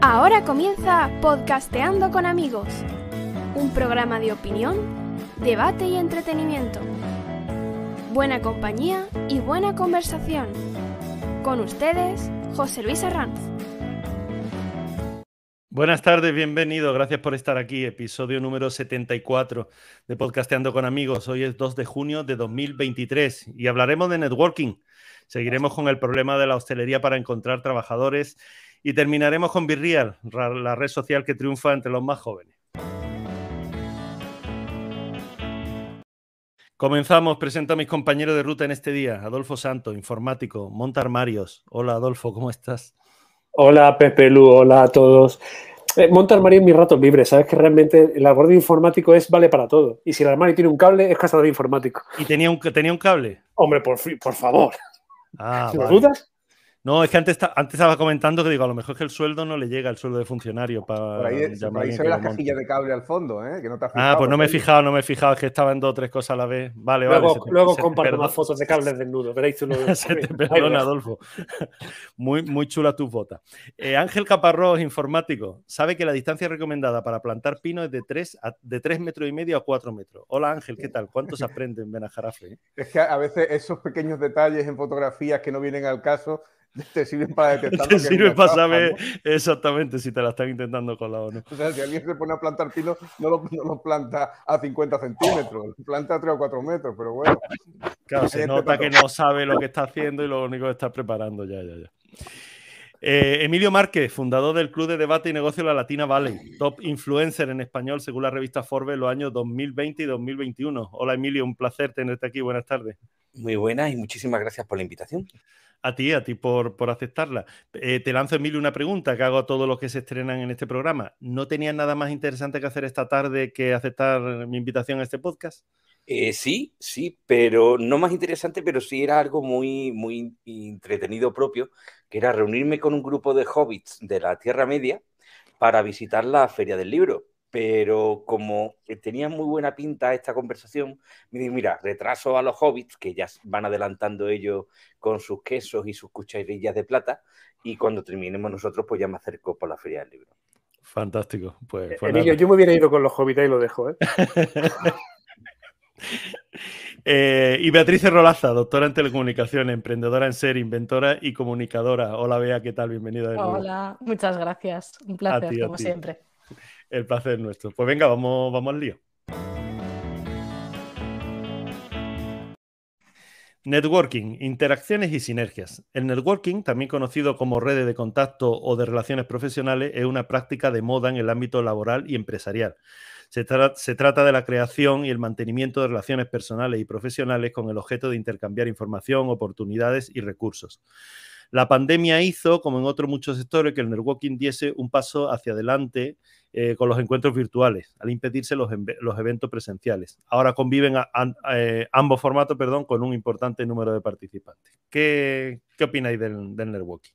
Ahora comienza Podcasteando con amigos, un programa de opinión, debate y entretenimiento. Buena compañía y buena conversación. Con ustedes, José Luis Arranz. Buenas tardes, bienvenido. Gracias por estar aquí. Episodio número 74 de Podcasteando con Amigos. Hoy es 2 de junio de 2023 y hablaremos de networking. Seguiremos con el problema de la hostelería para encontrar trabajadores y terminaremos con Virreal, la red social que triunfa entre los más jóvenes. Comenzamos, presento a mis compañeros de ruta en este día. Adolfo Santo, informático, monta armarios. Hola Adolfo, ¿cómo estás? Hola Pepe Lu, hola a todos. Eh, monta armario en mis ratos libres, sabes que realmente el armario informático es vale para todo. Y si el armario tiene un cable, es cazador informático. ¿Y tenía un, tenía un cable? Hombre, por, por favor. Ah, dudas? No, es que antes, antes estaba comentando que digo, a lo mejor es que el sueldo no le llega el sueldo de funcionario para. Por ahí, por se ve las cajillas de cable al fondo, ¿eh? Que no te has ah, pues no me he fijado, no me he fijado, es que estaba en dos o tres cosas a la vez. Vale, luego, vale. luego comparto más fotos de cables desnudos, veréis uno Se te perdona, Adolfo. Muy, muy chula tus botas. Eh, Ángel Caparrós, informático, sabe que la distancia recomendada para plantar pino es de 3, de 3 metros y medio a 4 metros. Hola Ángel, ¿qué tal? ¿Cuántos aprenden en Benajarafe? Eh? Es que a veces esos pequeños detalles en fotografías que no vienen al caso te sirven para detectar. Te sirve para saber exactamente si te la están intentando colar o no. O sea, si alguien se pone a plantar pino, no lo, no lo planta a 50 centímetros, planta a 3 o 4 metros, pero bueno. Claro, se nota que no sabe lo que está haciendo y lo único que está preparando ya, ya, ya. Eh, Emilio Márquez, fundador del Club de Debate y Negocio La Latina Valley, top influencer en español según la revista Forbes los años 2020 y 2021. Hola Emilio, un placer tenerte aquí. Buenas tardes. Muy buenas y muchísimas gracias por la invitación. A ti, a ti por, por aceptarla. Eh, te lanzo, Emilio, una pregunta que hago a todos los que se estrenan en este programa. ¿No tenías nada más interesante que hacer esta tarde que aceptar mi invitación a este podcast? Eh, sí, sí, pero no más interesante, pero sí era algo muy, muy entretenido propio, que era reunirme con un grupo de hobbits de la Tierra Media para visitar la Feria del Libro pero como tenía muy buena pinta esta conversación, me dije, mira, retraso a los hobbits, que ya van adelantando ellos con sus quesos y sus cucharillas de plata, y cuando terminemos nosotros, pues ya me acerco por la feria del libro. Fantástico. Pues, pues Emilio, yo me hubiera ido con los hobbits y lo dejo, ¿eh? eh y Beatriz Rolaza, doctora en telecomunicaciones, emprendedora en ser, inventora y comunicadora. Hola, Bea, ¿qué tal? Bienvenida. Hola, muchas gracias. Un placer, como siempre. El placer nuestro. Pues venga, vamos, vamos al lío. Networking, interacciones y sinergias. El networking, también conocido como redes de contacto o de relaciones profesionales, es una práctica de moda en el ámbito laboral y empresarial. Se, trata de la creación y el mantenimiento de relaciones personales y profesionales con el objeto de intercambiar información, oportunidades y recursos. La pandemia hizo, como en otros muchos sectores, que el networking diese un paso hacia adelante eh, con los encuentros virtuales, al impedirse los, eventos presenciales. Ahora conviven a, eh, ambos formatos perdón, con un importante número de participantes. ¿Qué, qué opináis del, del networking?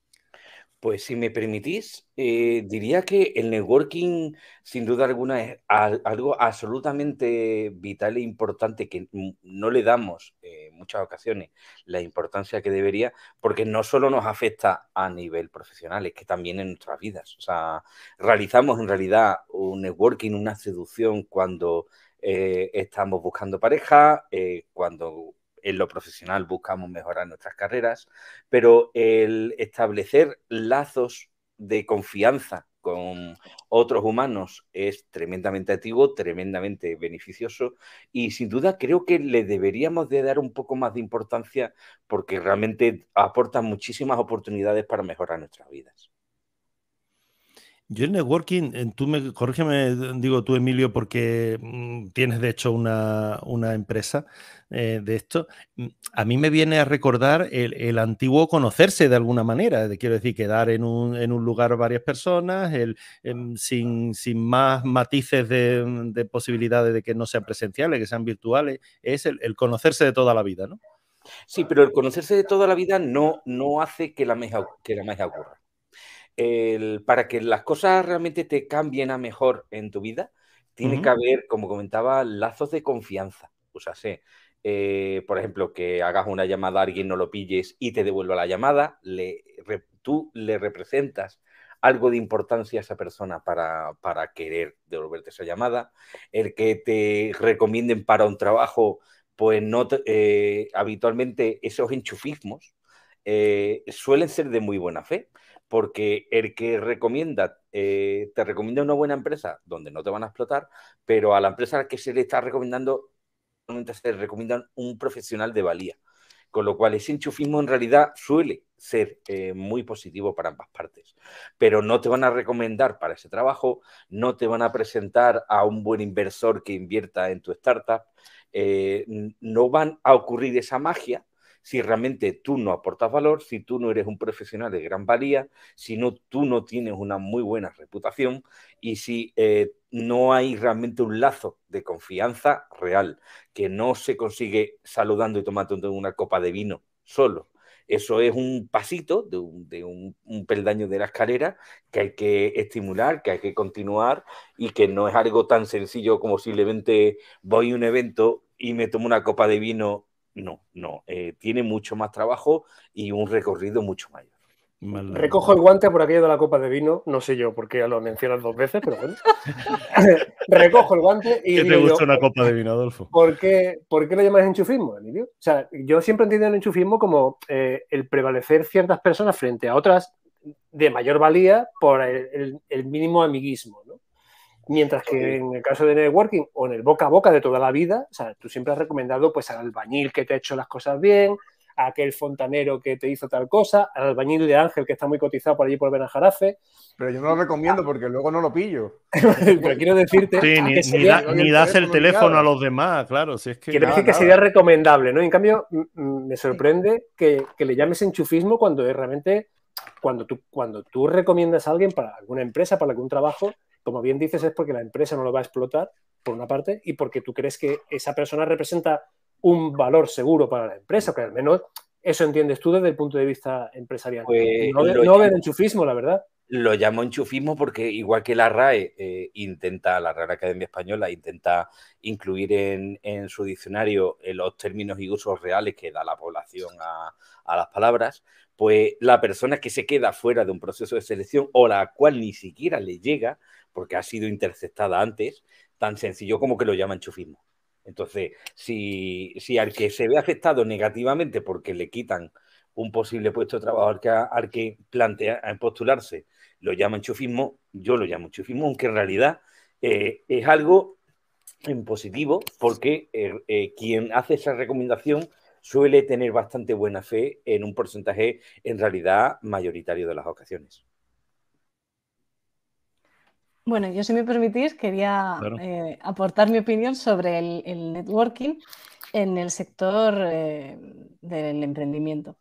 Pues si me permitís, eh, diría que el networking, sin duda alguna, es algo absolutamente vital e importante que no le damos en muchas ocasiones la importancia que debería, porque no solo nos afecta a nivel profesional, es que también en nuestras vidas. O sea, realizamos en realidad un networking, una seducción cuando eh, estamos buscando pareja, eh, cuando en lo profesional buscamos mejorar nuestras carreras, pero el establecer lazos de confianza con otros humanos es tremendamente activo, tremendamente beneficioso y sin duda creo que le deberíamos de dar un poco más de importancia porque realmente aporta muchísimas oportunidades para mejorar nuestras vidas. Yo el networking, tú me, corrígeme, digo tú Emilio, porque mm, tienes de hecho una, una empresa eh, de esto. Mm, a mí me viene a recordar el, el, antiguo conocerse de alguna manera, de, quiero decir, quedar en un, en un lugar varias personas, el, en, sin, sin, más matices de, de, posibilidades de que no sean presenciales, que sean virtuales, es el, el conocerse de toda la vida, ¿no? Sí, pero el conocerse de toda la vida no, no hace que la magia, que la magia ocurra el, para que las cosas realmente te cambien a mejor en tu vida, tiene uh -huh. que haber, como comentaba, lazos de confianza. O sea, sé, eh, por ejemplo, que hagas una llamada a alguien, no lo pilles y te devuelva la llamada, le, re, tú le representas algo de importancia a esa persona para, querer devolverte esa llamada, el que te recomienden para un trabajo, pues no eh, habitualmente esos enchufismos eh, suelen ser de muy buena fe, porque el que recomienda, eh, te recomienda una buena empresa donde no te van a explotar, pero a la empresa que se le está recomendando, se le recomiendan un profesional de valía. Con lo cual, ese enchufismo en realidad suele ser eh, muy positivo para ambas partes. Pero no te van a recomendar para ese trabajo, no te van a presentar a un buen inversor que invierta en tu startup, eh, no van a ocurrir esa magia si realmente tú no aportas valor, si tú no eres un profesional de gran valía, si no, tú no tienes una muy buena reputación y si eh, no hay realmente un lazo de confianza real, que no se consigue saludando y tomando una copa de vino solo. Eso es un pasito de, un, peldaño de la escalera que hay que estimular, que hay que continuar y que no es algo tan sencillo como simplemente voy a un evento y me tomo una copa de vino no, no. Eh, tiene mucho más trabajo y un recorrido mucho mayor. Recojo el guante por aquello de la copa de vino, no sé yo por qué lo mencionas dos veces, pero bueno. Recojo el guante y. ¿Qué te gusta una copa de vino, Adolfo? ¿Por qué, ¿por qué lo llamas enchufismo, Emilio? O sea, yo siempre entiendo el enchufismo como eh, el prevalecer ciertas personas frente a otras de mayor valía por el, el mínimo amiguismo, ¿no? Mientras que en el caso de networking o en el boca a boca de toda la vida, o sea, tú siempre has recomendado pues al albañil que te ha hecho las cosas bien, a aquel fontanero que te hizo tal cosa, al albañil de Ángel que está muy cotizado por allí por Benajarafe. Pero yo no lo recomiendo porque luego no lo pillo. Pero quiero decirte sí, ni, das el teléfono a los demás, claro. Si es que, quiero decir que sería recomendable, ¿no? En cambio, me sorprende que, que le llames enchufismo cuando es realmente cuando tú, cuando tú recomiendas a alguien para alguna empresa, para algún trabajo, como bien dices, es porque la empresa no lo va a explotar, por una parte, y porque tú crees que esa persona representa un valor seguro para la empresa, que al menos eso entiendes tú desde el punto de vista empresarial. Pues no, no enchufismo, la verdad. Lo llamo enchufismo porque igual que la RAE eh, intenta, la Real Academia Española intenta incluir en, su diccionario eh, los términos y usos reales que da la población a, a las palabras, pues la persona que se queda fuera de un proceso de selección o la cual ni siquiera le llega, porque ha sido interceptada antes, tan sencillo como que lo llama enchufismo. Entonces, si, si al que se ve afectado negativamente porque le quitan un posible puesto de trabajo al que, al que plantea postularse, lo llama enchufismo, yo lo llamo enchufismo, aunque en realidad eh, es algo en positivo porque eh, eh, quien hace esa recomendación suele tener bastante buena fe en un porcentaje en realidad mayoritario de las ocasiones. Bueno, yo si me permitís quería eh, aportar mi opinión sobre el, networking en el sector eh, del emprendimiento.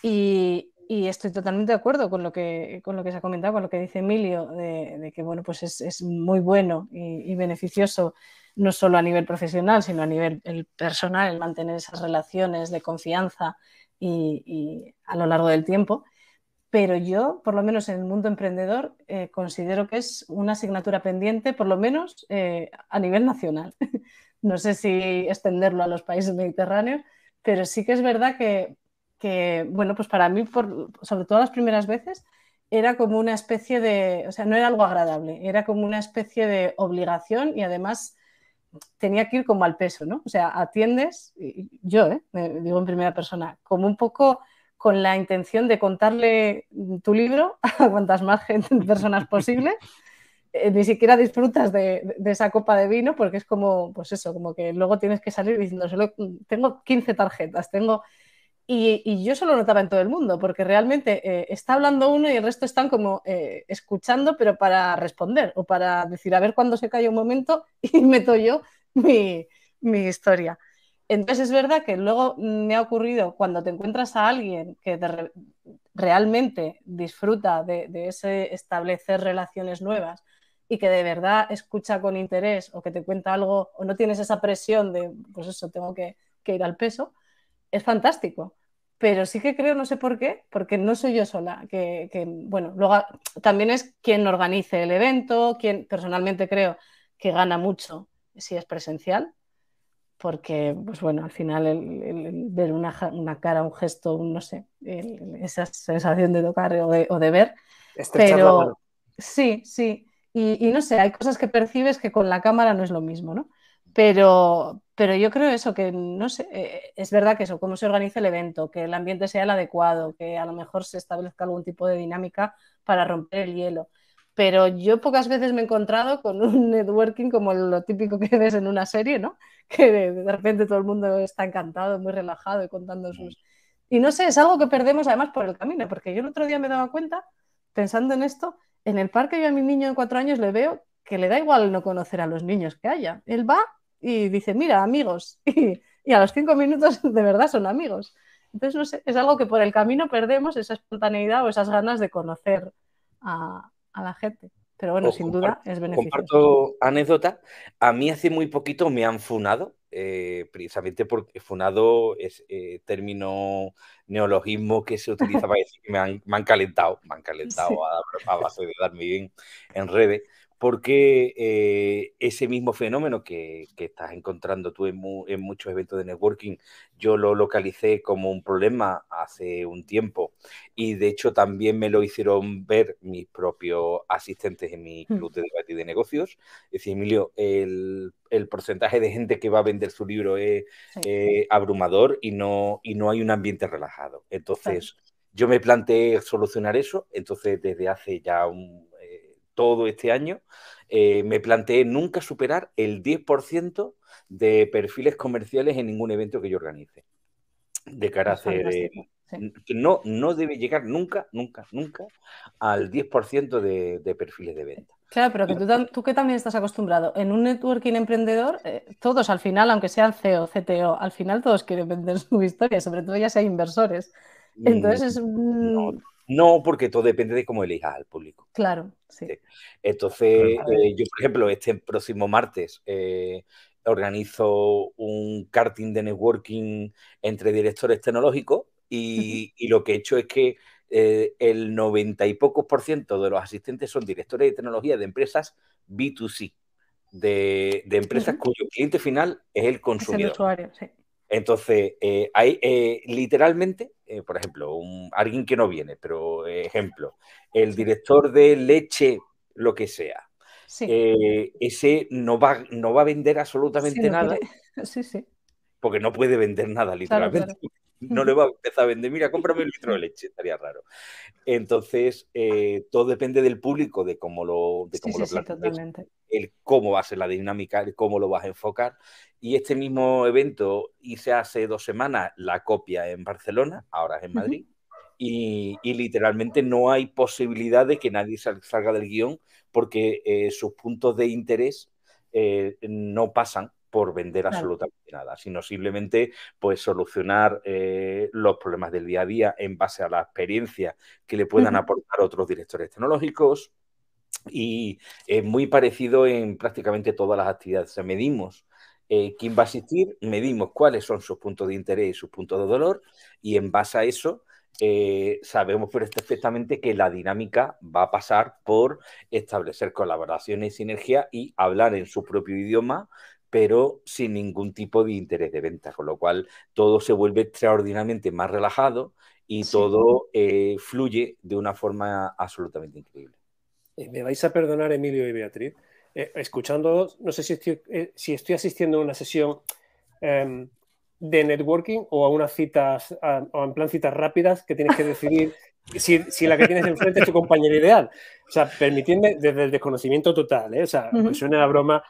Y, estoy totalmente de acuerdo con lo, que, con lo que se ha comentado, con lo que dice Emilio, de, que bueno, pues es, muy bueno y, beneficioso no solo a nivel profesional, sino a nivel personal, el mantener esas relaciones de confianza y, a lo largo del tiempo pero yo, por lo menos en el mundo emprendedor, eh, considero que es una asignatura pendiente, por lo menos eh, a nivel nacional. no sé si extenderlo a los países mediterráneos, pero sí que es verdad que, bueno, pues para mí, sobre todo las primeras veces, era como una especie de, o sea, no era algo agradable, era como una especie de obligación y además tenía que ir como al peso, ¿no? O sea, atiendes, yo, ¿eh? digo en primera persona, como un poco con la intención de contarle tu libro a cuantas más personas posible. Eh, ni siquiera disfrutas de, esa copa de vino porque es como, pues eso, como que luego tienes que salir diciendo, solo tengo 15 tarjetas, tengo... Y, yo eso lo notaba en todo el mundo, porque realmente eh, está hablando uno y el resto están como eh, escuchando, pero para responder o para decir, a ver cuándo se cae un momento y meto yo mi historia. Entonces es verdad que luego me ha ocurrido cuando te encuentras a alguien que realmente disfruta de, ese establecer relaciones nuevas y que de verdad escucha con interés o que te cuenta algo o no tienes esa presión de, pues eso, tengo que, ir al peso, es fantástico. Pero sí que creo, no sé por qué, porque no soy yo sola, que, que bueno, luego también es quien organice el evento, quien personalmente creo que gana mucho si es presencial, porque, pues bueno, al final el, ver una, una, cara, un gesto, un, no sé, esa sensación de tocar o de, o de ver, pero sí, sí, y, y, no sé, hay cosas que percibes que con la cámara no es lo mismo, ¿no? Pero, pero yo creo eso, que no sé, eh, es verdad que eso, cómo se organiza el evento, que el ambiente sea el adecuado, que a lo mejor se establezca algún tipo de dinámica para romper el hielo. Pero yo pocas veces me he encontrado con un networking como lo típico que ves en una serie, ¿no? Que de, repente todo el mundo está encantado, muy relajado y contando sus... Y no sé, es algo que perdemos además por el camino, porque yo el otro día me daba cuenta, pensando en esto, en el parque yo a mi niño de cuatro años le veo que le da igual no conocer a los niños que haya. Él va y dice, mira, amigos, y, a los cinco minutos de verdad son amigos. Entonces, no sé, es algo que por el camino perdemos esa espontaneidad o esas ganas de conocer a, la gente. Pero bueno, sin duda es beneficioso. Comparto anécdota. A mí hace muy poquito me han funado, eh, precisamente porque funado es eh, término neologismo que se utiliza para decir que me han, calentado, me han calentado a, a, base de darme bien en redes porque eh, ese mismo fenómeno que, estás encontrando tú en, muchos eventos de networking, yo lo localicé como un problema hace un tiempo y de hecho también me lo hicieron ver mis propios asistentes en mi hmm. club de debate y de negocios. Es decir, Emilio, el, porcentaje de gente que va a vender su libro es eh, abrumador y no, y no hay un ambiente relajado. Entonces, yo me planteé solucionar eso, entonces desde hace ya un todo este año, eh, me planteé nunca superar el 10% de perfiles comerciales en ningún evento que yo organice. De cara a hacer... Eh, no, no debe llegar nunca, nunca, nunca al 10% de, perfiles de venta. Claro, pero que tú, que también estás acostumbrado, en un networking emprendedor, eh, todos al final, aunque sean CEO, CTO, al final todos quieren vender su historia, sobre todo ya sea inversores. Mm, Entonces es... No, porque todo depende de cómo elijas al público. Claro, sí. Entonces, eh, yo, por ejemplo, este próximo martes eh, organizo un karting de networking entre directores tecnológicos y, lo que he hecho es que eh, el 90 y pocos por ciento de los asistentes son directores de tecnología de empresas B2C, de, empresas cuyo cliente final es el consumidor. Es el usuario, sí. Entonces, eh, hay eh, literalmente, eh, por ejemplo, alguien que no viene, pero ejemplo, el director de leche, lo que sea, ese no va, no va a vender absolutamente nada. Sí, sí. Porque no puede vender nada, literalmente. No le va a empezar a vender, mira, cómprame un litro de leche, estaría raro. Entonces, todo depende del público, de cómo lo, de cómo el cómo va a ser la dinámica, el cómo lo vas a enfocar. Y este mismo evento hice hace dos semanas la copia en Barcelona, ahora es en Madrid. y, literalmente no hay posibilidad de que nadie salga del guion porque eh, sus puntos de interés eh, no pasan por vender absolutamente nada, sino simplemente pues solucionar eh, los problemas del día a día en base a la experiencia que le puedan aportar otros directores tecnológicos, y es muy parecido en prácticamente todas las actividades. O medimos eh, quién va a asistir, medimos cuáles son sus puntos de interés y sus puntos de dolor y en base a eso eh, sabemos perfectamente que la dinámica va a pasar por establecer colaboraciones y sinergia y hablar en su propio idioma pero sin ningún tipo de interés de venta, con lo cual todo se vuelve extraordinariamente más relajado y todo eh, fluye de una forma absolutamente increíble me vais a perdonar, Emilio y Beatriz, eh, escuchando, no sé si estoy, eh, si estoy asistiendo a una sesión em, de networking o a unas citas, o en plan citas rápidas que tienes que decidir si, la que tienes enfrente es tu compañero ideal. O sea, permitidme desde el desconocimiento total, ¿eh? o sea, me suena la broma.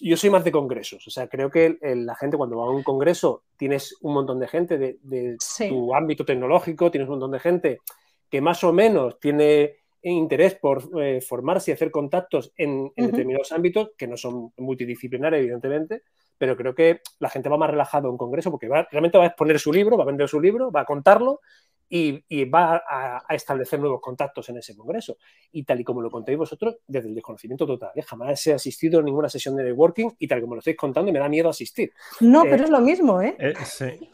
Yo soy más de congresos, o sea, creo que la gente cuando va a un congreso tienes un montón de gente de, tu ámbito tecnológico, tienes un montón de gente que más o menos tiene interés por eh, formarse y hacer contactos en, determinados ámbitos que no son multidisciplinarios, evidentemente, pero creo que la gente va más relajado en congreso porque realmente va a exponer su libro, va a vender su libro, va a contarlo y, va a, establecer nuevos contactos en ese congreso. Y tal y como lo contéis vosotros, desde el desconocimiento total, ¿eh? jamás he asistido a ninguna sesión de networking y tal y como lo estáis contando, me da miedo asistir. No, pero eh, es lo mismo, ¿eh? sí.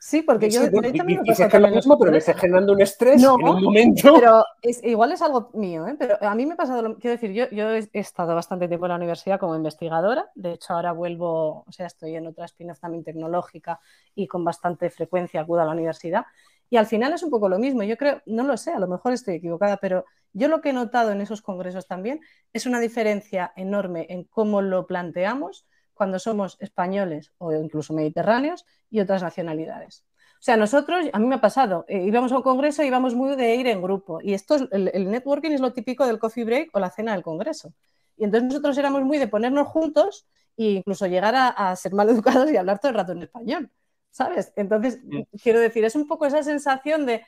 Sí, porque yo de hecho, me dices que lo mismo, pero me está generando un estrés en un momento. Pero igual es algo mío, ¿eh? pero a mí me ha pasado, lo, quiero decir, yo, yo he estado bastante tiempo en la universidad como investigadora, de hecho ahora vuelvo, o sea, estoy en otra spin también tecnológica y con bastante frecuencia acudo a la universidad. Y al final es un poco lo mismo, yo creo, no lo sé, a lo mejor estoy equivocada, pero yo lo que he notado en esos congresos también es una diferencia enorme en cómo lo planteamos cuando somos españoles o incluso mediterráneos y otras nacionalidades. O sea, nosotros, a mí me ha pasado, eh, íbamos a un congreso y íbamos muy de ir en grupo. Y esto, es, el, networking es lo típico del coffee break o la cena del congreso. Y entonces nosotros éramos muy de ponernos juntos e incluso llegar a, ser mal educados y hablar todo el rato en español, ¿sabes? Entonces, mm. quiero decir, es un poco esa sensación de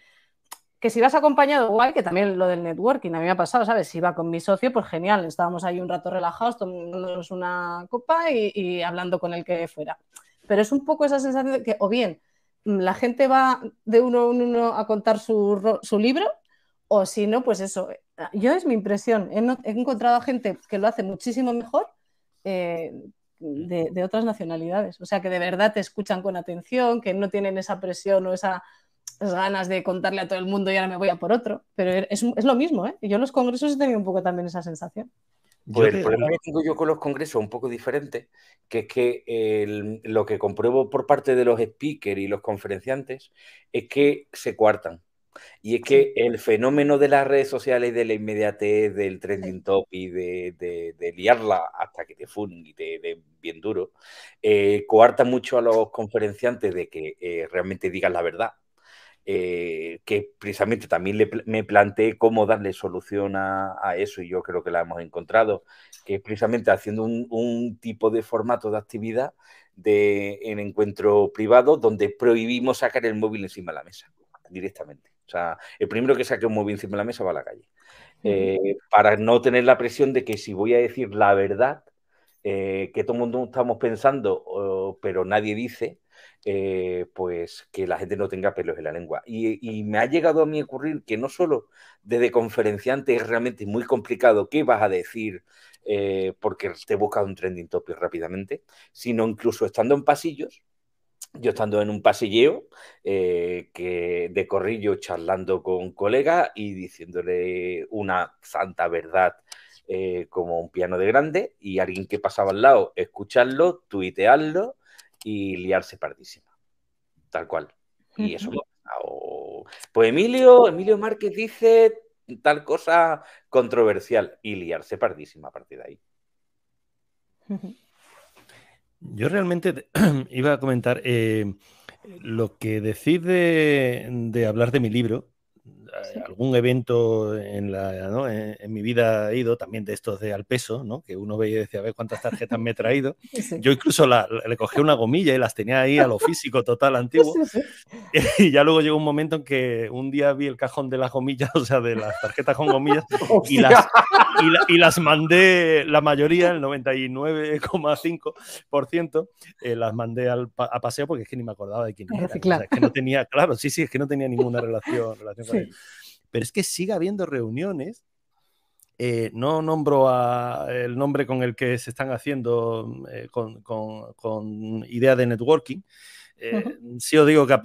que si vas acompañado, guay, que también lo del networking, a mí me ha pasado, ¿sabes? Si iba con mi socio, pues genial, estábamos ahí un rato relajados, tomándonos una copa y, hablando con el que fuera. Pero es un poco esa sensación de que, o bien, la gente va de uno en uno a contar su, libro, o si no, pues eso. Yo es mi impresión. He, encontrado a gente que lo hace muchísimo mejor eh, de, de, otras nacionalidades. O sea, que de verdad te escuchan con atención, que no tienen esa presión o esa ganas de contarle a todo el mundo y ahora me voy a por otro. Pero es, lo mismo, ¿eh? Yo en los congresos he tenido un poco también esa sensación. Pues el problema que tengo yo con los congresos es un poco diferente, que es que lo que compruebo por parte de los speakers y los conferenciantes es que se cuartan. Y es que el fenómeno de las redes sociales, de la inmediatez, del trending top y de, liarla hasta que te funen y te den bien duro, eh, coarta mucho a los conferenciantes de que eh, realmente digan la verdad eh, que precisamente también me planteé cómo darle solución a, eso y yo creo que la hemos encontrado, que es precisamente haciendo un, tipo de formato de actividad de, en encuentro privado donde prohibimos sacar el móvil encima de la mesa directamente. O sea, el primero que saque un móvil encima de la mesa va a la calle. Eh, para no tener la presión de que si voy a decir la verdad, eh, que todo el mundo estamos pensando, pero nadie dice, eh, pues que la gente no tenga pelos en la lengua. Y, me ha llegado a mí ocurrir que no solo desde conferenciante es realmente muy complicado qué vas a decir eh, porque te buscas un trending topic rápidamente, sino incluso estando en pasillos, yo estando en un pasilleo eh, que de corrillo charlando con colega y diciéndole una santa verdad como un piano de grande y alguien que pasaba al lado, escucharlo, tuitearlo y liarse pardísima. Tal cual. Y eso Pues Emilio, Emilio Márquez dice tal cosa controversial y liarse pardísima a partir de ahí. Yo realmente iba a comentar eh, lo que decís de, hablar de mi libro algún evento en, la, en, mi vida he ido, también de estos de al peso, ¿no? que uno veía y decía, a ver cuántas tarjetas me he traído. Yo incluso le cogí una gomilla y las tenía ahí a lo físico total antiguo. y ya luego llegó un momento en que un día vi el cajón de las gomillas, o sea, de las tarjetas con gomillas, y las, y, las mandé, la mayoría, el 99,5%, eh, las mandé al, a paseo porque es que ni me acordaba de quién era. es que no tenía, claro, sí, sí, es que no tenía ninguna relación, relación con él. Pero es que sigue habiendo reuniones. Eh, no nombro el nombre con el que se están haciendo eh, con, idea de networking. Eh, sí os digo que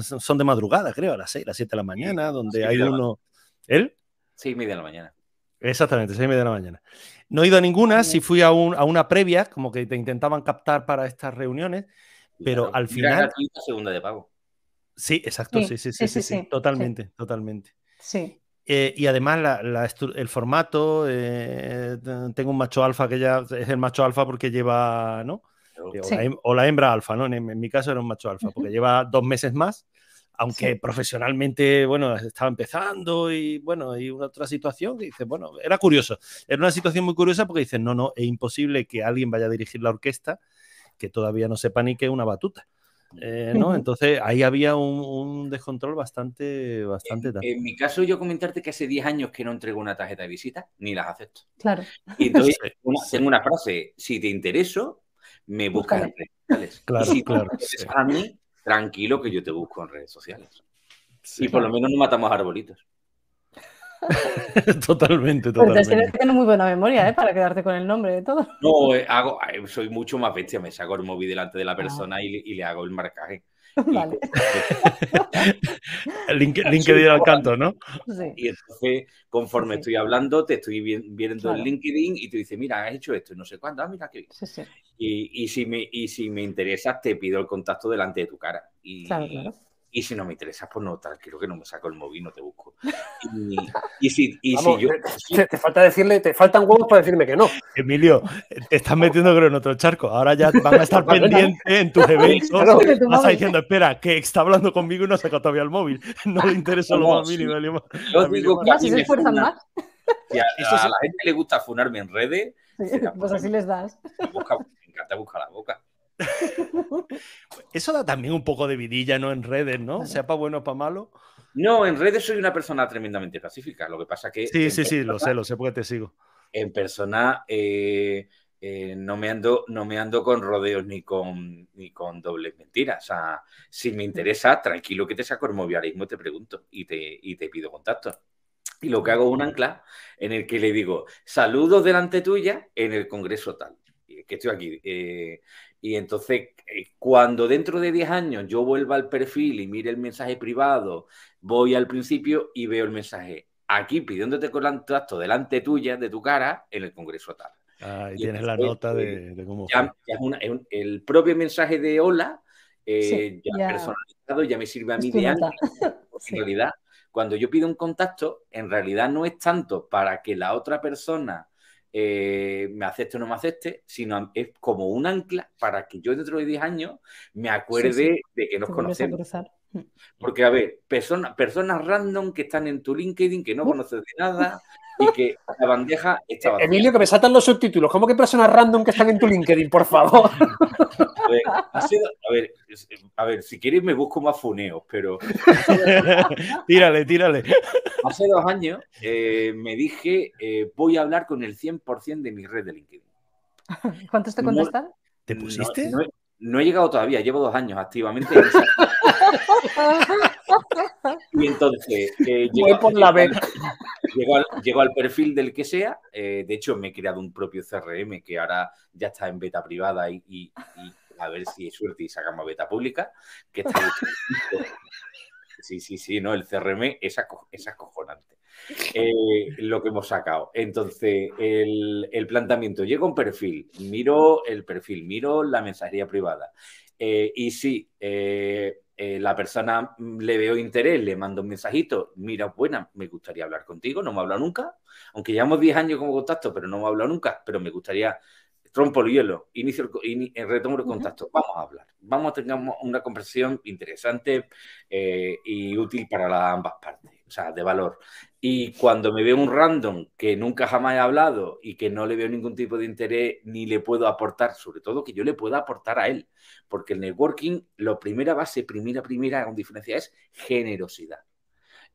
son de madrugada, creo, a las 6, a las 7 de la mañana, donde hay uno. ¿Él? Sí, media de la mañana. Exactamente, 6 media de la mañana. No he ido a ninguna, sí fui a, una previa, como que te intentaban captar para estas reuniones, pero al final. segunda de pago. Sí, exacto, sí, sí, sí, sí, totalmente, totalmente. Sí. Eh, y además el formato, eh, tengo un macho alfa que ya es el macho alfa porque lleva, ¿no? O, la, hembra alfa, ¿no? En, mi caso era un macho alfa, porque lleva dos meses más, aunque profesionalmente, bueno, estaba empezando y, bueno, y una otra situación que dice, bueno, era curioso. Era una situación muy curiosa porque dicen, no, no, es imposible que alguien vaya a dirigir la orquesta que todavía no sepa ni que es una batuta. Eh, ¿no? Entonces ahí había un, descontrol bastante, bastante en, en, mi caso, yo comentarte que hace 10 años que no entrego una tarjeta de visita, ni las acepto. Claro. Y entonces tengo una frase, si te intereso, me buscas en redes sociales. Claro, y si claro. a mí, tranquilo que yo te busco en redes sociales. y por lo menos no matamos arbolitos. totalmente, totalmente. tienes que tener muy buena memoria, ¿eh? Para quedarte con el nombre de todo. No, eh, hago, eh, soy mucho más bestia. Me saco el móvil delante de la ah. persona y, le hago el marcaje. Vale. LinkedIn al canto, ¿no? Sí. Y entonces, conforme estoy hablando, te estoy viendo el LinkedIn y tú dices, mira, has hecho esto y no sé cuándo, ah, mira qué bien. Y, y, si me, y si me interesas, te pido el contacto delante de tu cara. Y, claro, claro. Y si no me interesa, pues no, creo que no me saco el móvil, no te busco. Y, si, yo. Te, falta decirle, te faltan huevos para decirme que no. Emilio, te estás metiendo en otro charco. Ahora ya van a estar pendientes en tus eventos. Vas a diciendo, espera, que está hablando conmigo y no saca todavía el móvil. No le interesa lo más mínimo. Yo digo que si se esfuerzan más. Si a, la gente le gusta funarme en redes, pues así les das. me encanta buscar la boca. Eso da también un poco de vidilla, ¿no? En redes, ¿no? Sea para bueno o para malo. No, en redes soy una persona tremendamente pacífica. Lo que pasa que. Sí, sí, sí, lo sé, lo sé porque te sigo. En persona eh, eh, no, me ando, no me ando con rodeos ni con, ni con dobles mentiras. O sea, si me interesa, tranquilo que te saco el y te pregunto y te, y te pido contacto. Y lo que hago es un ancla en el que le digo, saludos delante tuya en el congreso tal que estoy aquí. Eh, y entonces, eh, cuando dentro de 10 años yo vuelva al perfil y mire el mensaje privado, voy al principio y veo el mensaje aquí pidiéndote contacto delante tuya, de tu cara, en el Congreso tal. Ah, y, tienes la nota de, cómo. el propio mensaje de hola, eh, ya, personalizado, ya me sirve a mí de antes. En realidad, cuando yo pido un contacto, en realidad no es tanto para que la otra persona eh, me acepte o no me acepte, sino es como un ancla para que yo dentro de 10 años me acuerde de que nos conocemos. Porque, a ver, personas random que están en tu LinkedIn, que no conoces de nada, y que la bandeja está vacía. Emilio, que me saltan los subtítulos. ¿Cómo que personas random que están en tu LinkedIn, por favor? A ver, si queréis me busco más funeos, pero... tírale, tírale. Hace dos años eh, me dije, eh, voy a hablar con el 100% de mi red de LinkedIn. ¿Cuántos te contestan? ¿Te pusiste? No, he llegado todavía, llevo dos años activamente. y entonces... Eh, por la vez. Llego al, perfil del que sea. de hecho, me he creado un propio CRM que ahora ya está en beta privada y a ver si es suerte y sacamos beta pública, que está Sí, sí, sí, no, el CRM es, acojonante. Eh, lo que hemos sacado. Entonces, el, planteamiento, llega un perfil, miro el perfil, miro la mensajería privada. Eh, y si eh, la persona le veo interés, le mando un mensajito, mira, buena, me gustaría hablar contigo, no me ha hablado nunca, aunque llevamos 10 años como contacto, pero no me ha hablado nunca, pero me gustaría rompo el hielo, inicio el, eh, retomo el contacto, vamos a hablar, vamos a tener una conversación interesante eh, y útil para ambas partes, sea, de valor. Y cuando me veo un random que nunca jamás he hablado y que no le veo ningún tipo de interés ni le puedo aportar, sobre todo que yo le pueda aportar a él, porque el networking, la primera base, primera, primera con diferencia es generosidad.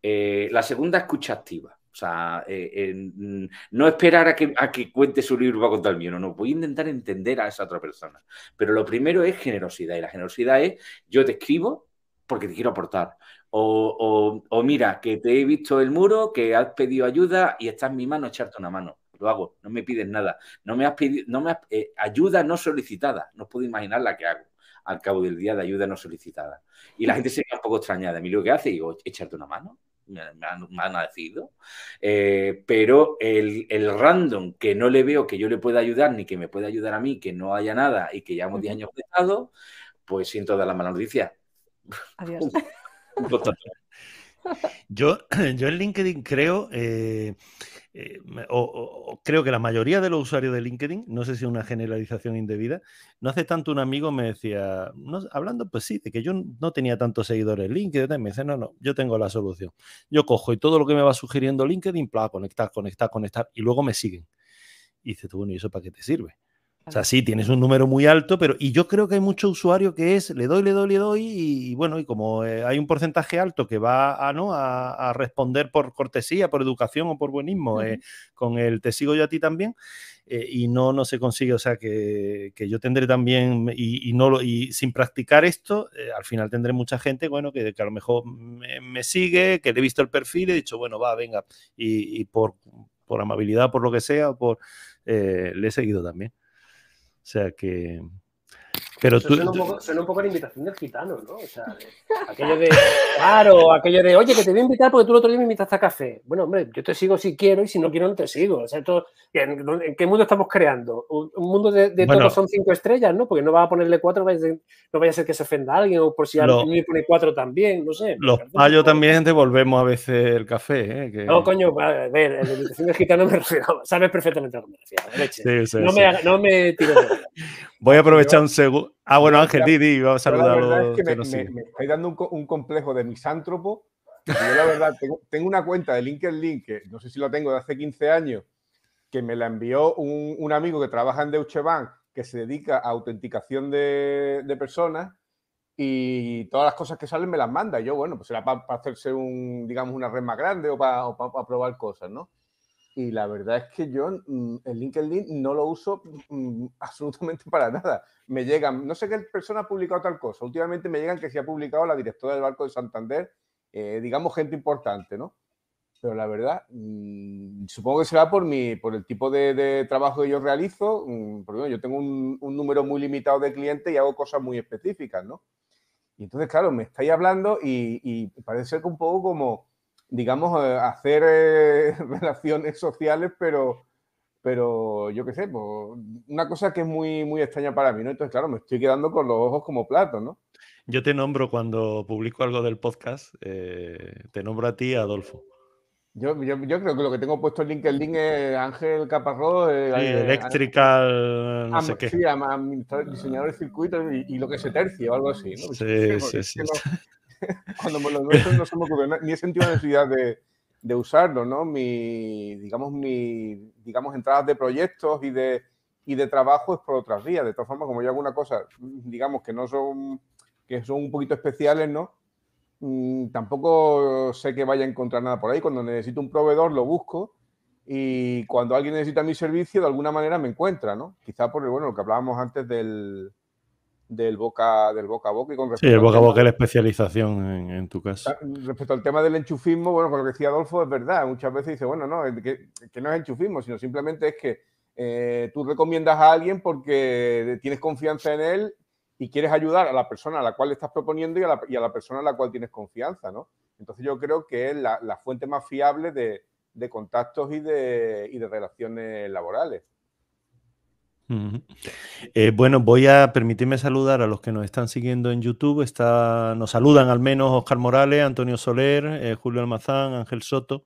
Eh, la segunda, escucha activa. O sea, eh, mm, no esperar a que, a que cuente su libro para contar el mío, no, no, voy a intentar entender a esa otra persona. Pero lo primero es generosidad y la generosidad es yo te escribo porque te quiero aportar. O, o, mira, que te he visto el muro, que has pedido ayuda y está en mi mano echarte una mano. Lo hago, no me pides nada. No me has pedido, no me has, eh, ayuda no solicitada. No puedo imaginar la que hago al cabo del día de ayuda no solicitada. Y la gente se queda un poco extrañada. A mí lo que hace, digo, echarte una mano me, han, decidido. Eh, pero el, random que no le veo que yo le pueda ayudar ni que me pueda ayudar a mí, que no haya nada y que llevamos 10 años conectados, pues siento dar la mala noticia. Adiós. yo, yo en LinkedIn creo eh, eh, o, creo que la mayoría de los usuarios de LinkedIn, no sé si es una generalización indebida, no hace tanto un amigo me decía, hablando pues sí, de que yo no tenía tantos seguidores en LinkedIn, me dice, no, no, yo tengo la solución. Yo cojo y todo lo que me va sugiriendo LinkedIn, para conectar, conectar, conectar, y luego me siguen. Y dice tú, bueno, ¿y eso para qué te sirve? O sea, sí, tienes un número muy alto, pero y yo creo que hay mucho usuario que es le doy, le doy, le doy y, bueno, y como eh, hay un porcentaje alto que va a, ¿no? A, responder por cortesía, por educación o por buenismo, eh, con el te sigo yo a ti también, eh, y no, no se consigue, o sea, que, yo tendré también, y, no y sin practicar esto, al final tendré mucha gente, bueno, que, a lo mejor me, sigue, que le he visto el perfil y he dicho, bueno, va, venga, y, por, por amabilidad, por lo que sea, por, le he seguido también. O sea que, Pero tú, suena, un poco, suena un poco la invitación del gitano, ¿no? O sea, aquello de, claro, aquello de, oye, que te voy a invitar porque tú el otro día me invitaste a café. Bueno, hombre, yo te sigo si quiero y si no quiero no te sigo. O sea, ¿en, qué mundo estamos creando? Un, mundo de, todos son cinco estrellas, ¿no? Porque no va a ponerle cuatro, no vaya a ser que se ofenda a alguien o por si alguien me pone cuatro también, no sé. Los payos también devolvemos a veces el café, ¿eh? No, coño, a ver, en la invitación del gitano me refiero, sabes perfectamente a lo que me refiero. Sí, sí, no, Me, no me tires de Voy a aprovechar un segundo. Ah, bueno, Ángel, Didi, vamos a saludar La verdad es que me, me, estáis dando un, complejo de misántropo. Yo, la verdad, tengo, una cuenta de LinkedIn que no sé si lo tengo de hace 15 años, que me la envió un, amigo que trabaja en Deutsche Bank, que se dedica a autenticación de, personas y todas las cosas que salen me las manda. yo, bueno, pues será para, hacerse un, digamos, una red más grande o para, o para probar cosas, ¿no? Y la verdad es que yo mm, el LinkedIn no lo uso mm, absolutamente para nada. Me llegan, no sé qué persona ha publicado tal cosa, últimamente me llegan que se ha publicado la directora del Banco de Santander, eh, digamos gente importante, ¿no? Pero la verdad, mm, supongo que será por, mi, por el tipo de, trabajo que yo realizo, porque yo tengo un, número muy limitado de clientes y hago cosas muy específicas, ¿no? Y entonces, claro, me estáis hablando y, y parece ser que un poco como digamos, eh, hacer eh, relaciones sociales, pero, pero yo qué sé, pues, una cosa que es muy, muy extraña para mí, ¿no? Entonces, claro, me estoy quedando con los ojos como platos, ¿no? Yo te nombro cuando publico algo del podcast, eh, te nombro a ti, Adolfo. Yo, yo, yo, creo que lo que tengo puesto en LinkedIn es Ángel Caparrós. sí, Electrical, no sé qué. Sí, diseñador de circuitos y, lo que se tercia o algo así. ¿no? Sí, sí, sí. cuando los nuestros no se me ocurre, ni he sentido la necesidad de, de, usarlo, ¿no? Mi, digamos, mi, digamos, entradas de proyectos y de, y de trabajo es por otras vías. De todas formas, como yo hago una cosa, digamos, que no son, que son un poquito especiales, ¿no? Mm, tampoco sé que vaya a encontrar nada por ahí. Cuando necesito un proveedor lo busco y cuando alguien necesita mi servicio de alguna manera me encuentra, ¿no? Quizá por bueno, lo que hablábamos antes del, del boca, del boca a boca. Y con sí, el boca a boca es la especialización en, tu caso. Respecto al tema del enchufismo, bueno, con lo que decía Adolfo, es verdad. Muchas veces dice, bueno, no, que, que no es enchufismo, sino simplemente es que eh, tú recomiendas a alguien porque tienes confianza en él y quieres ayudar a la persona a la cual le estás proponiendo y a la, y a la persona a la cual tienes confianza, ¿no? Entonces yo creo que es la, la fuente más fiable de, de contactos y de, y de relaciones laborales. Eh, bueno, voy a permitirme saludar a los que nos están siguiendo en YouTube. Está, nos saludan al menos Oscar Morales, Antonio Soler, eh, Julio Almazán, Ángel Soto.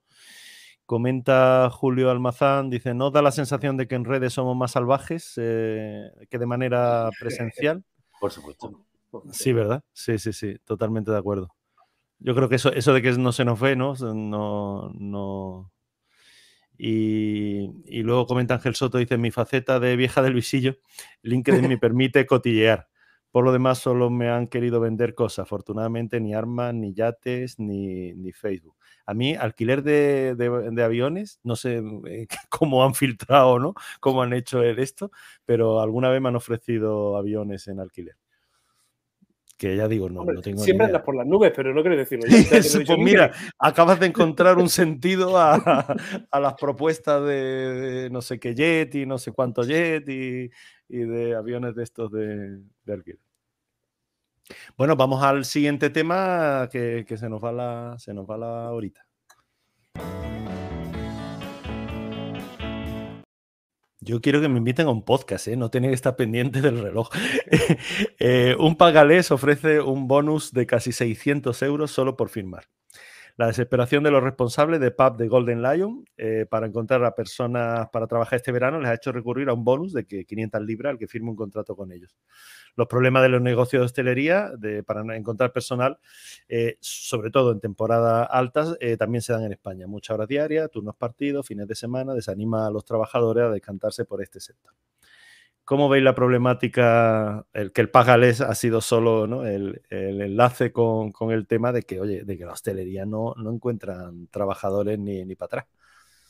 Comenta Julio Almazán, dice, ¿no da la sensación de que en redes somos más salvajes eh, que de manera presencial? Por supuesto. Sí, ¿verdad? Sí, sí, sí, totalmente de acuerdo. Yo creo que eso, eso de que no se nos ve, ¿no? No, no, y, luego comenta Ángel Soto, dice, mi faceta de vieja del visillo, LinkedIn me permite cotillear. Por lo demás, solo me han querido vender cosas. Afortunadamente, ni armas, ni yates, ni, ni Facebook. A mí, alquiler de, de, aviones, no sé eh, cómo han filtrado, ¿no? Cómo han hecho esto, pero alguna vez me han ofrecido aviones en alquiler que ya digo, no, no tengo Siempre andas por las nubes, pero no quiero decirlo. pues mira, acabas de encontrar un sentido a, a las propuestas de, no sé qué jet y no sé cuánto jet y, y de aviones de estos de, de alquiler. Bueno, vamos al siguiente tema que, que, se nos va la, se nos va la horita. Yo quiero que me inviten a un podcast, ¿eh? no tener que estar pendiente del reloj. eh, un pagalés ofrece un bonus de casi 600 euros solo por firmar. La desesperación de los responsables de pub de Golden Lion eh, para encontrar a personas para trabajar este verano les ha hecho recurrir a un bonus de que 500 libras al que firme un contrato con ellos. Los problemas de los negocios de hostelería de, para encontrar personal, eh, sobre todo en temporadas altas, eh, también se dan en España. Muchas horas diarias, turnos partidos, fines de semana, desanima a los trabajadores a decantarse por este sector. ¿Cómo veis la problemática? El que el Pagales ha sido solo ¿no? el, el, enlace con, con, el tema de que, oye, de que la hostelería no, no encuentran trabajadores ni, ni para atrás.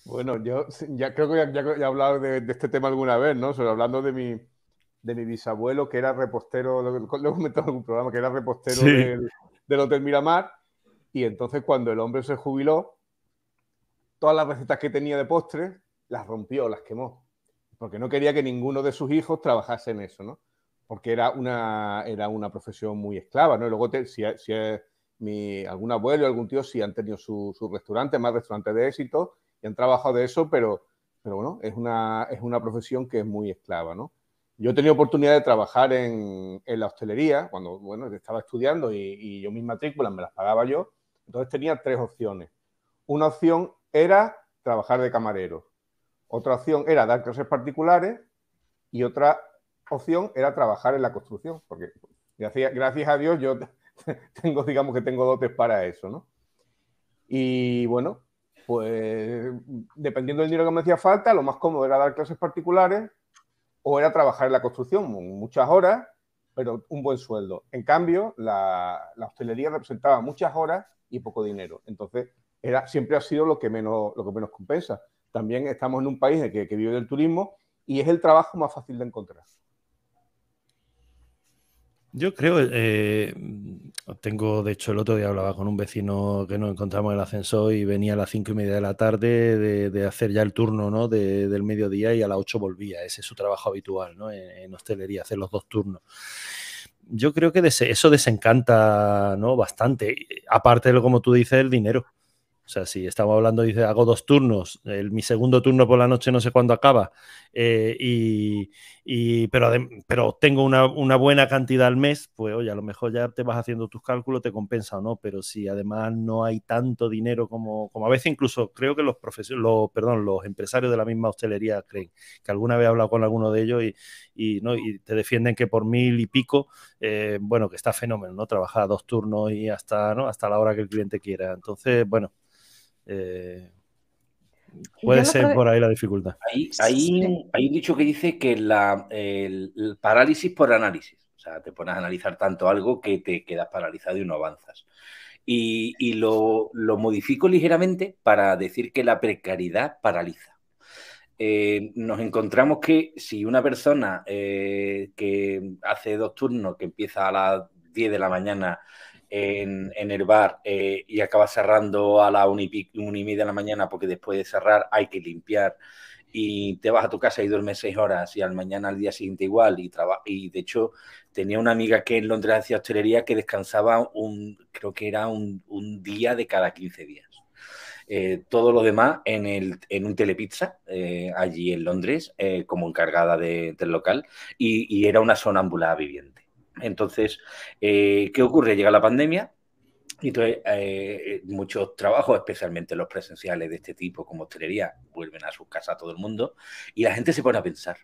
Bueno, yo ya creo que ya, ya, he hablado de, de, este tema alguna vez, ¿no? Sobre, hablando de mi, de mi bisabuelo, que era repostero, lo, lo he comentado en un programa, que era repostero sí. del, del Hotel Miramar, y entonces cuando el hombre se jubiló, todas las recetas que tenía de postres las rompió, las quemó porque no quería que ninguno de sus hijos trabajase en eso, ¿no? porque era una, era una profesión muy esclava, ¿no? Y luego, si, si mi, algún abuelo, algún tío, sí han tenido su, su restaurante, más restaurantes de éxito, y han trabajado de eso, pero, pero bueno, es una, es una profesión que es muy esclava, ¿no? Yo he tenido oportunidad de trabajar en, en la hostelería cuando bueno, estaba estudiando y, y, yo mis matrículas me las pagaba yo. Entonces tenía tres opciones. Una opción era trabajar de camarero. Otra opción era dar clases particulares y otra opción era trabajar en la construcción, porque gracias, a Dios yo tengo, digamos que tengo dotes para eso, ¿no? Y bueno, pues dependiendo del dinero que me hacía falta, lo más cómodo era dar clases particulares o era trabajar en la construcción, muchas horas, pero un buen sueldo. En cambio, la, hostelería representaba muchas horas y poco dinero. Entonces, era, siempre ha sido lo que menos, lo que menos compensa. También estamos en un país que, que vive del turismo y es el trabajo más fácil de encontrar. Yo creo, eh, tengo, de hecho, el otro día hablaba con un vecino que nos encontramos en el ascensor y venía a las cinco y media de la tarde de, hacer ya el turno ¿no? del mediodía y a las ocho volvía. Ese es su trabajo habitual ¿no? en, hostelería, hacer los dos turnos. Yo creo que eso desencanta ¿no? bastante, aparte de como tú dices, el dinero. O sea, si estamos hablando, dice, hago dos turnos, mi segundo turno por la noche no sé cuándo acaba, eh, y, pero, pero tengo una, buena cantidad al mes, pues oye, a lo mejor ya te vas haciendo tus cálculos, te compensa o no, pero si además no hay tanto dinero como, como a veces incluso creo que los, los, perdón, los empresarios de la misma hostelería creen, que alguna vez he hablado con alguno de ellos y, ¿no? y te defienden que por mil y pico, eh, bueno, que está fenómeno, ¿no? Trabajar dos turnos y hasta, ¿no? hasta la hora que el cliente quiera. Entonces, bueno, eh, puede ser por ahí la dificultad. Hay, un dicho que dice que la, el, parálisis por análisis. O sea, te pones a analizar tanto algo que te quedas paralizado y no avanzas. Y, lo, modifico ligeramente para decir que la precariedad paraliza. Eh, nos encontramos que si una persona eh, que hace dos turnos, que empieza a las 10 de la mañana en, el bar eh, y acaba cerrando a la una y, media de la mañana porque después de cerrar hay que limpiar. Y te vas a tu casa y duermes seis horas y al mañana al día siguiente igual y y de hecho tenía una amiga que en Londres hacía hostelería que descansaba un creo que era un, día de cada 15 días. Eh, todo lo demás en, el, en un telepizza eh, allí en Londres como encargada del local y, y, era una sonámbula viviente entonces, eh, ¿qué ocurre? Llega la pandemia y entonces eh, muchos trabajos, especialmente los presenciales de este tipo, como hostelería, vuelven a sus casas todo el mundo y la gente se pone a pensar.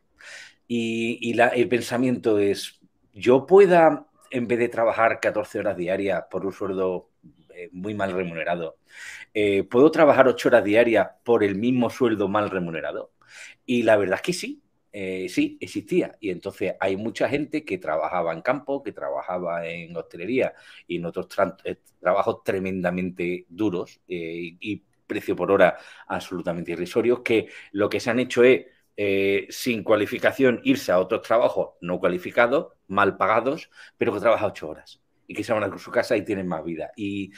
Y, el pensamiento es, yo pueda, en vez de trabajar 14 horas diarias por un sueldo eh, muy mal remunerado, ¿puedo trabajar 8 horas diarias por el mismo sueldo mal remunerado? Y la verdad es que sí, eh, sí, existía. Y entonces hay mucha gente que trabajaba en campo, que trabajaba en hostelería y en otros eh, trabajos tremendamente duros eh, y precio por hora absolutamente irrisorios, que lo que se han hecho es, sin cualificación, irse a otros trabajos no cualificados, mal pagados, pero que trabaja ocho horas y que se van a su casa y tienen más vida. Y,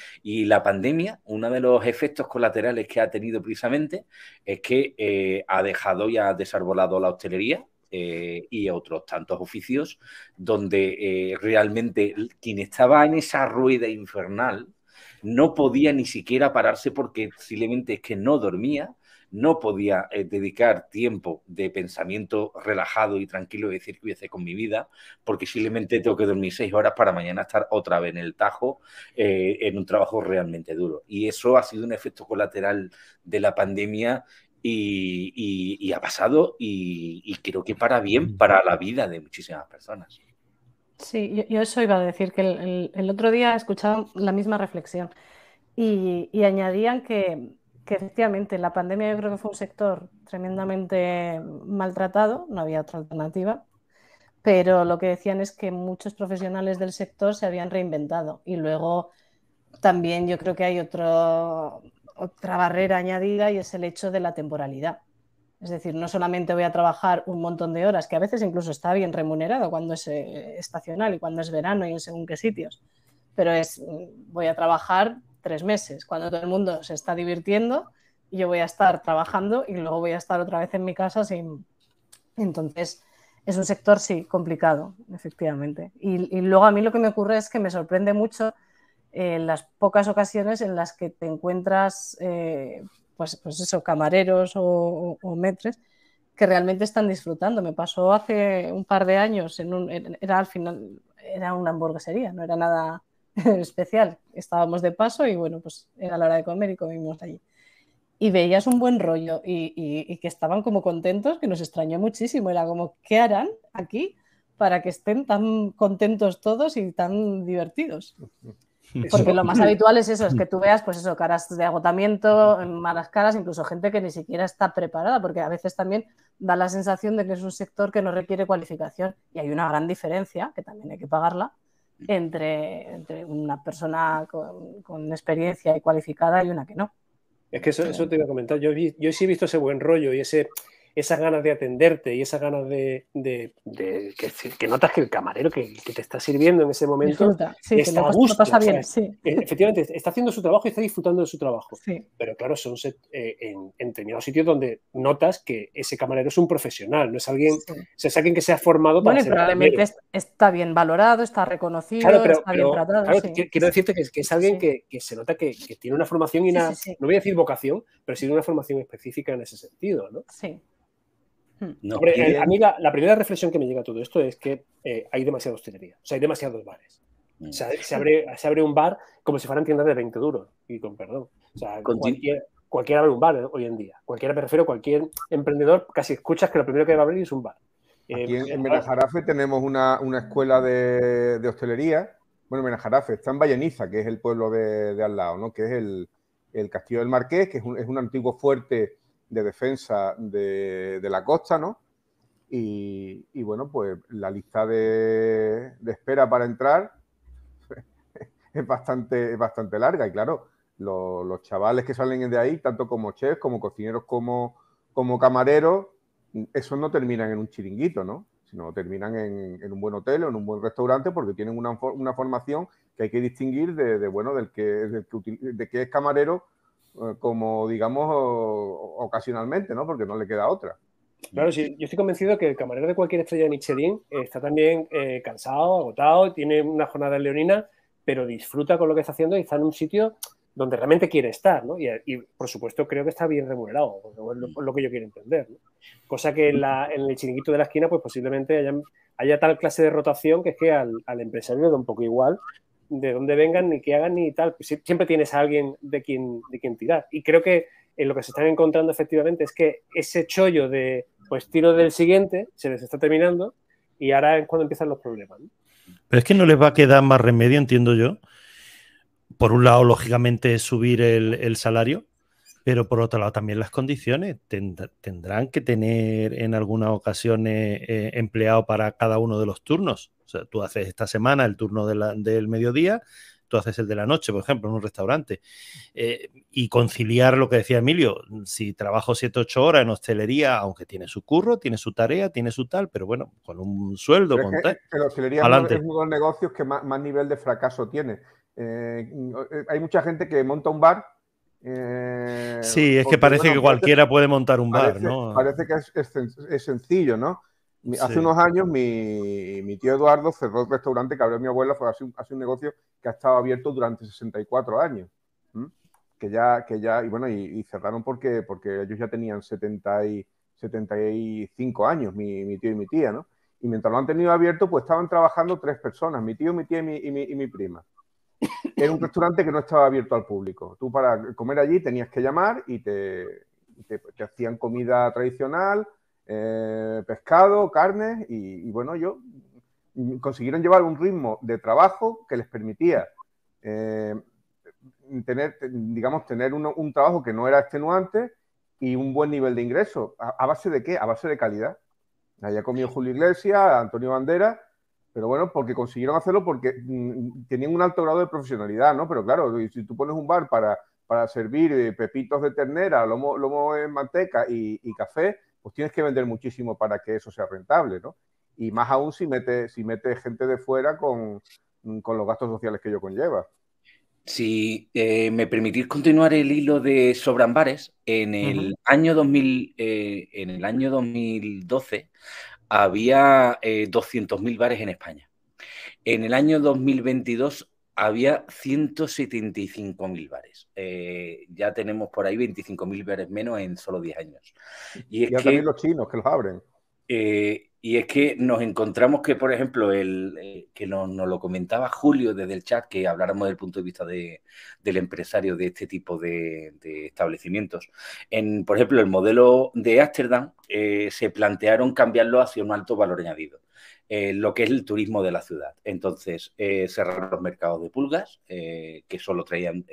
la pandemia, uno de los efectos colaterales que ha tenido precisamente es que eh, ha dejado y ha desarbolado la hostelería, eh, y otros tantos oficios donde eh, realmente quien estaba en esa rueda infernal no podía ni siquiera pararse porque posiblemente es que no dormía, no podía eh, dedicar tiempo de pensamiento relajado y tranquilo y decir qué voy a hacer con mi vida, porque simplemente tengo que dormir seis horas para mañana estar otra vez en el tajo eh, en un trabajo realmente duro. Y eso ha sido un efecto colateral de la pandemia y, ha pasado y, creo que para bien para la vida de muchísimas personas. Sí, yo, eso iba a decir, que el, otro día escuchaba la misma reflexión y añadían que que efectivamente la pandemia yo creo que fue un sector tremendamente maltratado, no había otra alternativa, pero lo que decían es que muchos profesionales del sector se habían reinventado y luego también yo creo que hay otro, otra barrera añadida y es el hecho de la temporalidad. Es decir, no solamente voy a trabajar un montón de horas, que a veces incluso está bien remunerado cuando es eh, estacional y cuando es verano y en según qué sitios, pero es voy a trabajar tres meses, cuando todo el mundo se está divirtiendo y yo voy a estar trabajando y luego voy a estar otra vez en mi casa sin... Entonces, es un sector, sí, complicado, efectivamente. Y, luego a mí lo que me ocurre es que me sorprende mucho eh, las pocas ocasiones en las que te encuentras, eh, pues, pues eso, camareros o, metres que realmente están disfrutando. Me pasó hace un par de años, en un, era al final, era una hamburguesería, no era nada especial. Estábamos de paso y bueno, pues era la hora de comer y comimos allí y veías un buen rollo y, que estaban como contentos, que nos extrañó muchísimo. Era como, ¿qué harán aquí para que estén tan contentos todos y tan divertidos? Porque lo más habitual es eso, es que tú veas, pues eso, caras de agotamiento, malas caras, incluso gente que ni siquiera está preparada, porque a veces también da la sensación de que es un sector que no requiere cualificación y hay una gran diferencia, que también hay que pagarla, entre, una persona con, con experiencia y cualificada y una que no. Es que eso, eso te iba a comentar. Yo, yo sí he visto ese buen rollo y ese, esas ganas de atenderte y esas ganas de, que, notas que el camarero que, te está sirviendo en ese momento está a gusto. bien, e, Efectivamente, está haciendo su trabajo y está disfrutando de su trabajo. Pero claro, son eh, en, en, determinados sitios donde notas que ese camarero es un profesional, no es alguien, es alguien que se ha formado para bueno, probablemente está bien valorado, está reconocido, está bien tratado. quiero decirte que, es alguien que, se nota que, tiene una formación y una, no voy a decir vocación, pero sí una formación específica en ese sentido, ¿no? Sí. Hmm. Eh, a mí la, primera reflexión que me llega a todo esto es que eh, hay demasiada hostelería, o sea, hay demasiados bares. O sea, hmm. se abre, se abre un bar como si fueran tiendas de 20 duros, y con perdón. O sea, cualquier, cualquiera abre un bar hoy en día. Cualquiera, me refiero, cualquier emprendedor, casi escuchas que lo primero que va a abrir es un bar. Aquí en, en Menajarafe tenemos una, una escuela de, de, hostelería. Bueno, Menajarafe está en Valleniza, que es el pueblo de, de al lado, ¿no? Que es el, el, Castillo del Marqués, que es un, es un antiguo fuerte de defensa de, la costa, ¿no? Y, bueno, pues la lista de, espera para entrar es bastante, bastante larga. Y claro, los chavales que salen de ahí, tanto como chefs, como cocineros, como, como camareros, esos no terminan en un chiringuito, ¿no? Sino terminan en, un buen hotel o en un buen restaurante porque tienen una, formación que hay que distinguir de, bueno, del que, del que, de que es camarero como digamos ocasionalmente, ¿no? Porque no le queda otra. Claro, sí, yo estoy convencido que el camarero de cualquier estrella de Michelin está también eh, cansado, agotado, tiene una jornada leonina, pero disfruta con lo que está haciendo y está en un sitio donde realmente quiere estar, ¿no? Y, por supuesto creo que está bien remunerado, es lo, que yo quiero entender, ¿no? Cosa que en, la, en, el chiringuito de la esquina, pues posiblemente haya, haya, tal clase de rotación que es que al, al empresario le da un poco igual de dónde vengan, ni qué hagan, ni tal. Pues siempre tienes a alguien de quien, de quien tirar. Y creo que en lo que se están encontrando efectivamente es que ese chollo de, pues tiro del siguiente, se les está terminando y ahora es cuando empiezan los problemas. Pero es que no les va a quedar más remedio, entiendo yo. Por un lado, lógicamente, subir el, salario, pero por otro lado también las condiciones. tendrán que tener en algunas ocasiones eh, empleado para cada uno de los turnos sea, tú haces esta semana el turno del mediodía, tú haces el de la noche, por ejemplo, en un restaurante. Eh, y conciliar lo que decía Emilio, si trabajo 7, 8 horas en hostelería, aunque tiene su curro, tiene su tarea, tiene su tal, pero bueno, con un sueldo. Con tal, la hostelería es uno de los negocios que más, nivel de fracaso tiene. Eh, hay mucha gente que monta un bar. Eh, sí, es que parece que cualquiera puede montar un bar, ¿no? Parece que es sencillo, ¿no? Hace unos años mi, tío Eduardo cerró el restaurante que abrió mi abuela, fue hace un, un negocio que ha estado abierto durante 64 años. Que ya, que ya, y bueno, y, cerraron porque, porque ellos ya tenían 70 y, 75 años, mi, tío y mi tía, ¿no? Y mientras lo han tenido abierto, pues estaban trabajando tres personas, mi tío, mi tía y mi, y mi prima. Era un restaurante que no estaba abierto al público. Tú para comer allí tenías que llamar y te, te hacían comida tradicional, eh, pescado, carne y, bueno, yo consiguieron llevar un ritmo de trabajo que les permitía eh, tener, digamos, tener un, trabajo que no era extenuante y un buen nivel de ingreso. ¿A, base de qué? A base de calidad. Allá comió Julio Iglesias, Antonio Bandera, pero bueno, porque consiguieron hacerlo porque mm, tenían un alto grado de profesionalidad, ¿no? Pero claro, si tú pones un bar para, para servir eh, pepitos de ternera, lomo, lomo en manteca y café, pues tienes que vender muchísimo para que eso sea rentable, ¿no? Y más aún si mete, si mete gente de fuera con, los gastos sociales que ello conlleva. Si eh, me permitís continuar el hilo de Sobrambares, en el, año 2000, eh, en el año 2012 había 200.000 bares en España. En el año 2022 había 175.000 bares. Eh, ya tenemos por ahí 25.000 bares menos en solo 10 años. Y, es ya también los chinos que los abren. Eh, y es que nos encontramos que, por ejemplo, el, eh, que nos, lo comentaba Julio desde el chat, que habláramos del punto de vista del empresario de este tipo de, establecimientos. En, por ejemplo, el modelo de Ámsterdam se plantearon cambiarlo hacia un alto valor añadido. Eh, lo que es el turismo de la ciudad. Entonces, eh, cerrar los mercados de pulgas, eh, que solo traían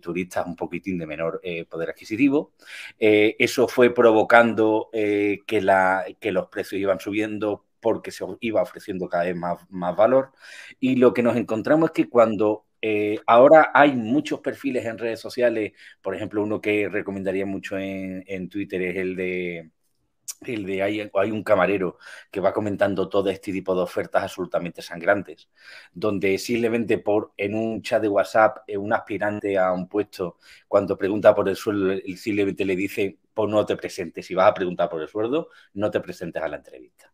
turistas un poquitín de menor poder adquisitivo. eso fue provocando que, la, que los precios iban subiendo porque se iba ofreciendo cada vez más, más valor. Y lo que nos encontramos es que cuando ahora hay muchos perfiles en redes sociales, por ejemplo, uno que recomendaría mucho en Twitter es el de el de hay, hay, un camarero que va comentando todo este tipo de ofertas absolutamente sangrantes, donde simplemente por en un chat de WhatsApp eh, un aspirante a un puesto, cuando pregunta por el sueldo, simplemente le dice, pues no te presentes, si vas a preguntar por el sueldo, no te presentes a la entrevista.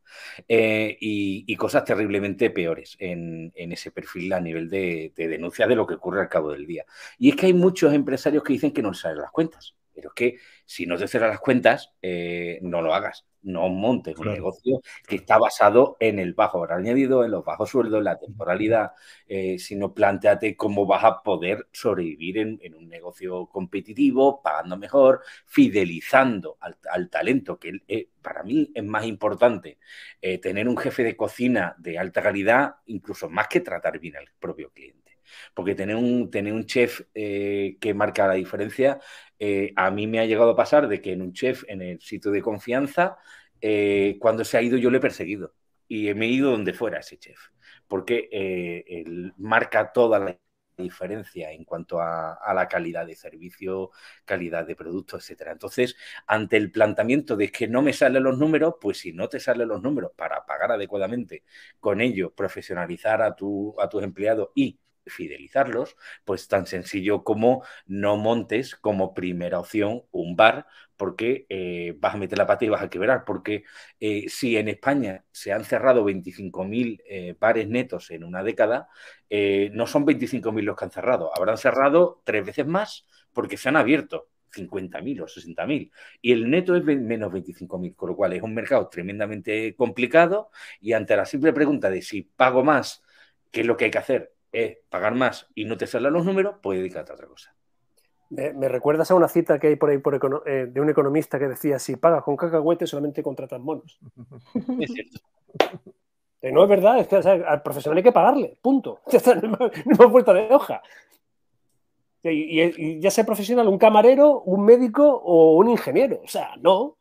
Eh, y, cosas terriblemente peores en, ese perfil a nivel de, de, denuncia de lo que ocurre al cabo del día. Y es que hay muchos empresarios que dicen que no les salen las cuentas. Pero es que si no te cierras las cuentas, eh, no lo hagas. No montes un negocio que está basado en el bajo valor añadido, en los bajos sueldos, en la temporalidad, eh, sino planteate cómo vas a poder sobrevivir en, un negocio competitivo, pagando mejor, fidelizando al, talento, que eh, para mí es más importante tener un jefe de cocina de alta calidad, incluso más que tratar bien al propio cliente. Porque tener un, tener un chef eh, que marca la diferencia, eh, a mí me ha llegado a pasar de que en un chef, en el sitio de confianza, eh, cuando se ha ido yo le he perseguido y me he ido donde fuera ese chef, porque él marca toda la diferencia en cuanto a, la calidad de servicio, calidad de producto, etcétera. Entonces, ante el planteamiento de que no me salen los números, pues si no te salen los números para pagar adecuadamente con ello, profesionalizar a, tu, a tus empleados y fidelizarlos, pues tan sencillo como no montes como primera opción un bar porque eh, vas a meter la pata y vas a quebrar, porque eh, si en España se han cerrado 25.000 eh, bares netos en una década, no son 25.000 los que han cerrado, habrán cerrado tres veces más porque se han abierto. 50.000 o 60.000 y el neto es menos 25.000, con lo cual es un mercado tremendamente complicado y ante la simple pregunta de si pago más, ¿qué es lo que hay que hacer? Es pagar más y no te salen los números, pues dedícate a otra cosa. Me, recuerdas a una cita que hay por ahí eh, de un economista que decía, si pagas con cacahuete solamente contratas monos. Es cierto. Eh, no es verdad, es que al profesional hay que pagarle, punto. No hay vuelta de hoja. y, ya sea profesional, un camarero, un médico o un ingeniero. O sea, no.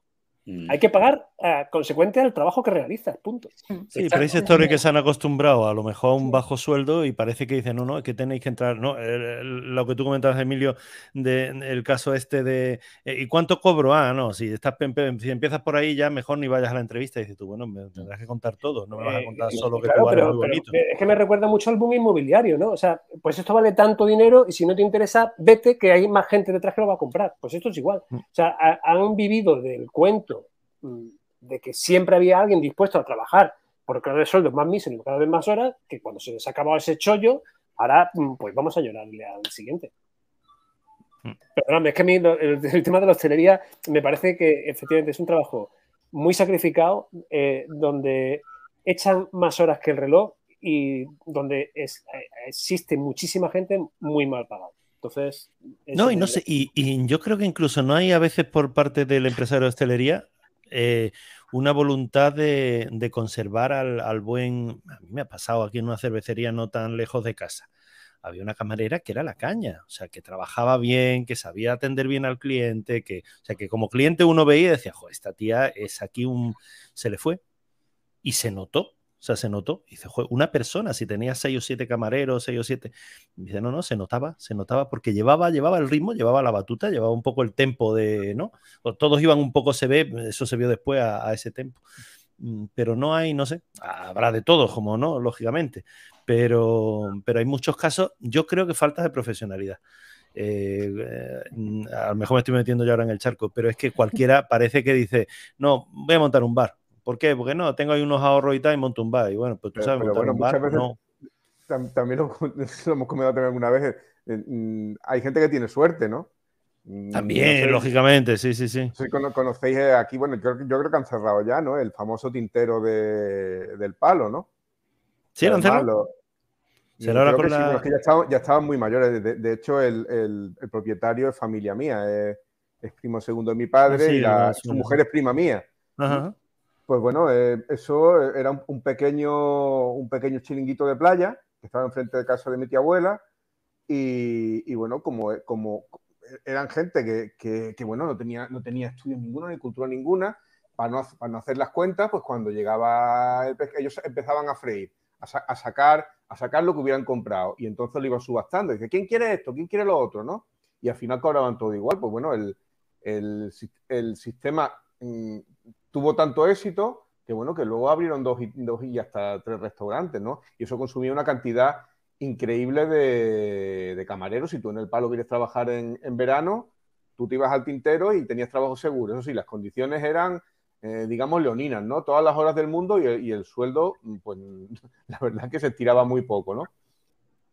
Mm. Hay que pagar consecuente al trabajo que realizas, punto. Sí, pero hay sectores que se han acostumbrado a lo mejor a un bajo sueldo y parece que dicen, no, no, es que tenéis que entrar, no, lo que tú comentabas, Emilio, del caso este de, eh, ¿y cuánto cobro? Ah, no, si, estás, si empiezas por ahí ya mejor ni vayas a la entrevista y dices tú, bueno, me tendrás que contar todo, no me vas a contar eh, solo que tú muy bonito. es que me recuerda mucho al boom inmobiliario, ¿no? O sea, pues esto vale tanto dinero y si no te interesa, vete que hay más gente detrás que lo va a comprar. Pues esto es igual. Mm. O sea, han vivido del cuento mm, de que siempre había alguien dispuesto a trabajar por cada vez sueldos más míseros, cada vez más horas, que cuando se les ha acabado ese chollo, ahora mm, pues vamos a llorarle al siguiente. Mm. Perdóname, es que a mí el, tema de la hostelería me parece que efectivamente es un trabajo muy sacrificado, eh, donde echan más horas que el reloj y donde es, eh, existe muchísima gente muy mal pagada. Entonces. No, y no sé, y, y, yo creo que incluso no hay a veces por parte del empresario de hostelería eh, una voluntad de, conservar al, buen... A mí me ha pasado aquí en una cervecería no tan lejos de casa. Había una camarera que era la caña, o sea, que trabajaba bien, que sabía atender bien al cliente, que, o sea, que como cliente uno veía y decía, esta tía es aquí un... Se le fue. Y se notó, o sea, se notó. dice, una persona, si tenía seis o siete camareros, seis o siete. dice, no, no, se notaba, se notaba porque llevaba, llevaba el ritmo, llevaba la batuta, llevaba un poco el tempo de, ¿no? todos iban un poco, se ve, eso se vio después a, ese tempo. Mm, pero no hay, no sé, habrá de todo, como no, lógicamente. Pero, pero hay muchos casos, yo creo que falta de profesionalidad. Eh, eh, a lo mejor me estoy metiendo ya ahora en el charco, pero es que cualquiera parece que dice, no, voy a montar un bar ¿Por qué? Porque no, tengo ahí unos ahorros y tal y monto un bar. Y bueno, pues tú sabes, pero, bueno, muchas veces también lo, hemos comentado también alguna vez. Eh, mm, hay gente que tiene suerte, ¿no? Mm, también, lógicamente, sí, sí, sí. Si conocéis eh, aquí, bueno, yo, creo que han cerrado ya, ¿no? El famoso tintero del palo, ¿no? Sí, lo han cerrado. ¿Será con la... ya, estaban, muy mayores. De, hecho, el, propietario es familia mía, es, primo segundo de mi padre ah, y su mujer es prima mía. Pues bueno, eh, eso era un, pequeño, un pequeño chiringuito de playa que estaba enfrente de casa de mi tía abuela. Y, bueno, como, como eran gente que, bueno, no tenía, no tenía estudios ninguno, ni cultura ninguna, para no, para no hacer las cuentas, pues cuando llegaba el ellos empezaban a freír, a, sacar, a sacar lo que hubieran comprado. Y entonces lo iban subastando. Dice, ¿quién quiere esto? ¿Quién quiere lo otro? ¿no? Y al final cobraban todo igual. Pues bueno, el, el, el sistema mm, tuvo tanto éxito que bueno, que luego abrieron dos y, dos y hasta tres restaurantes, ¿no? Y eso consumía una cantidad increíble de, camareros. Si tú en el palo quieres trabajar en, verano, tú te ibas al tintero y tenías trabajo seguro. Eso sí, las condiciones eran, eh, digamos, leoninas, ¿no? Todas las horas del mundo y, el sueldo, pues la verdad que se estiraba muy poco, ¿no?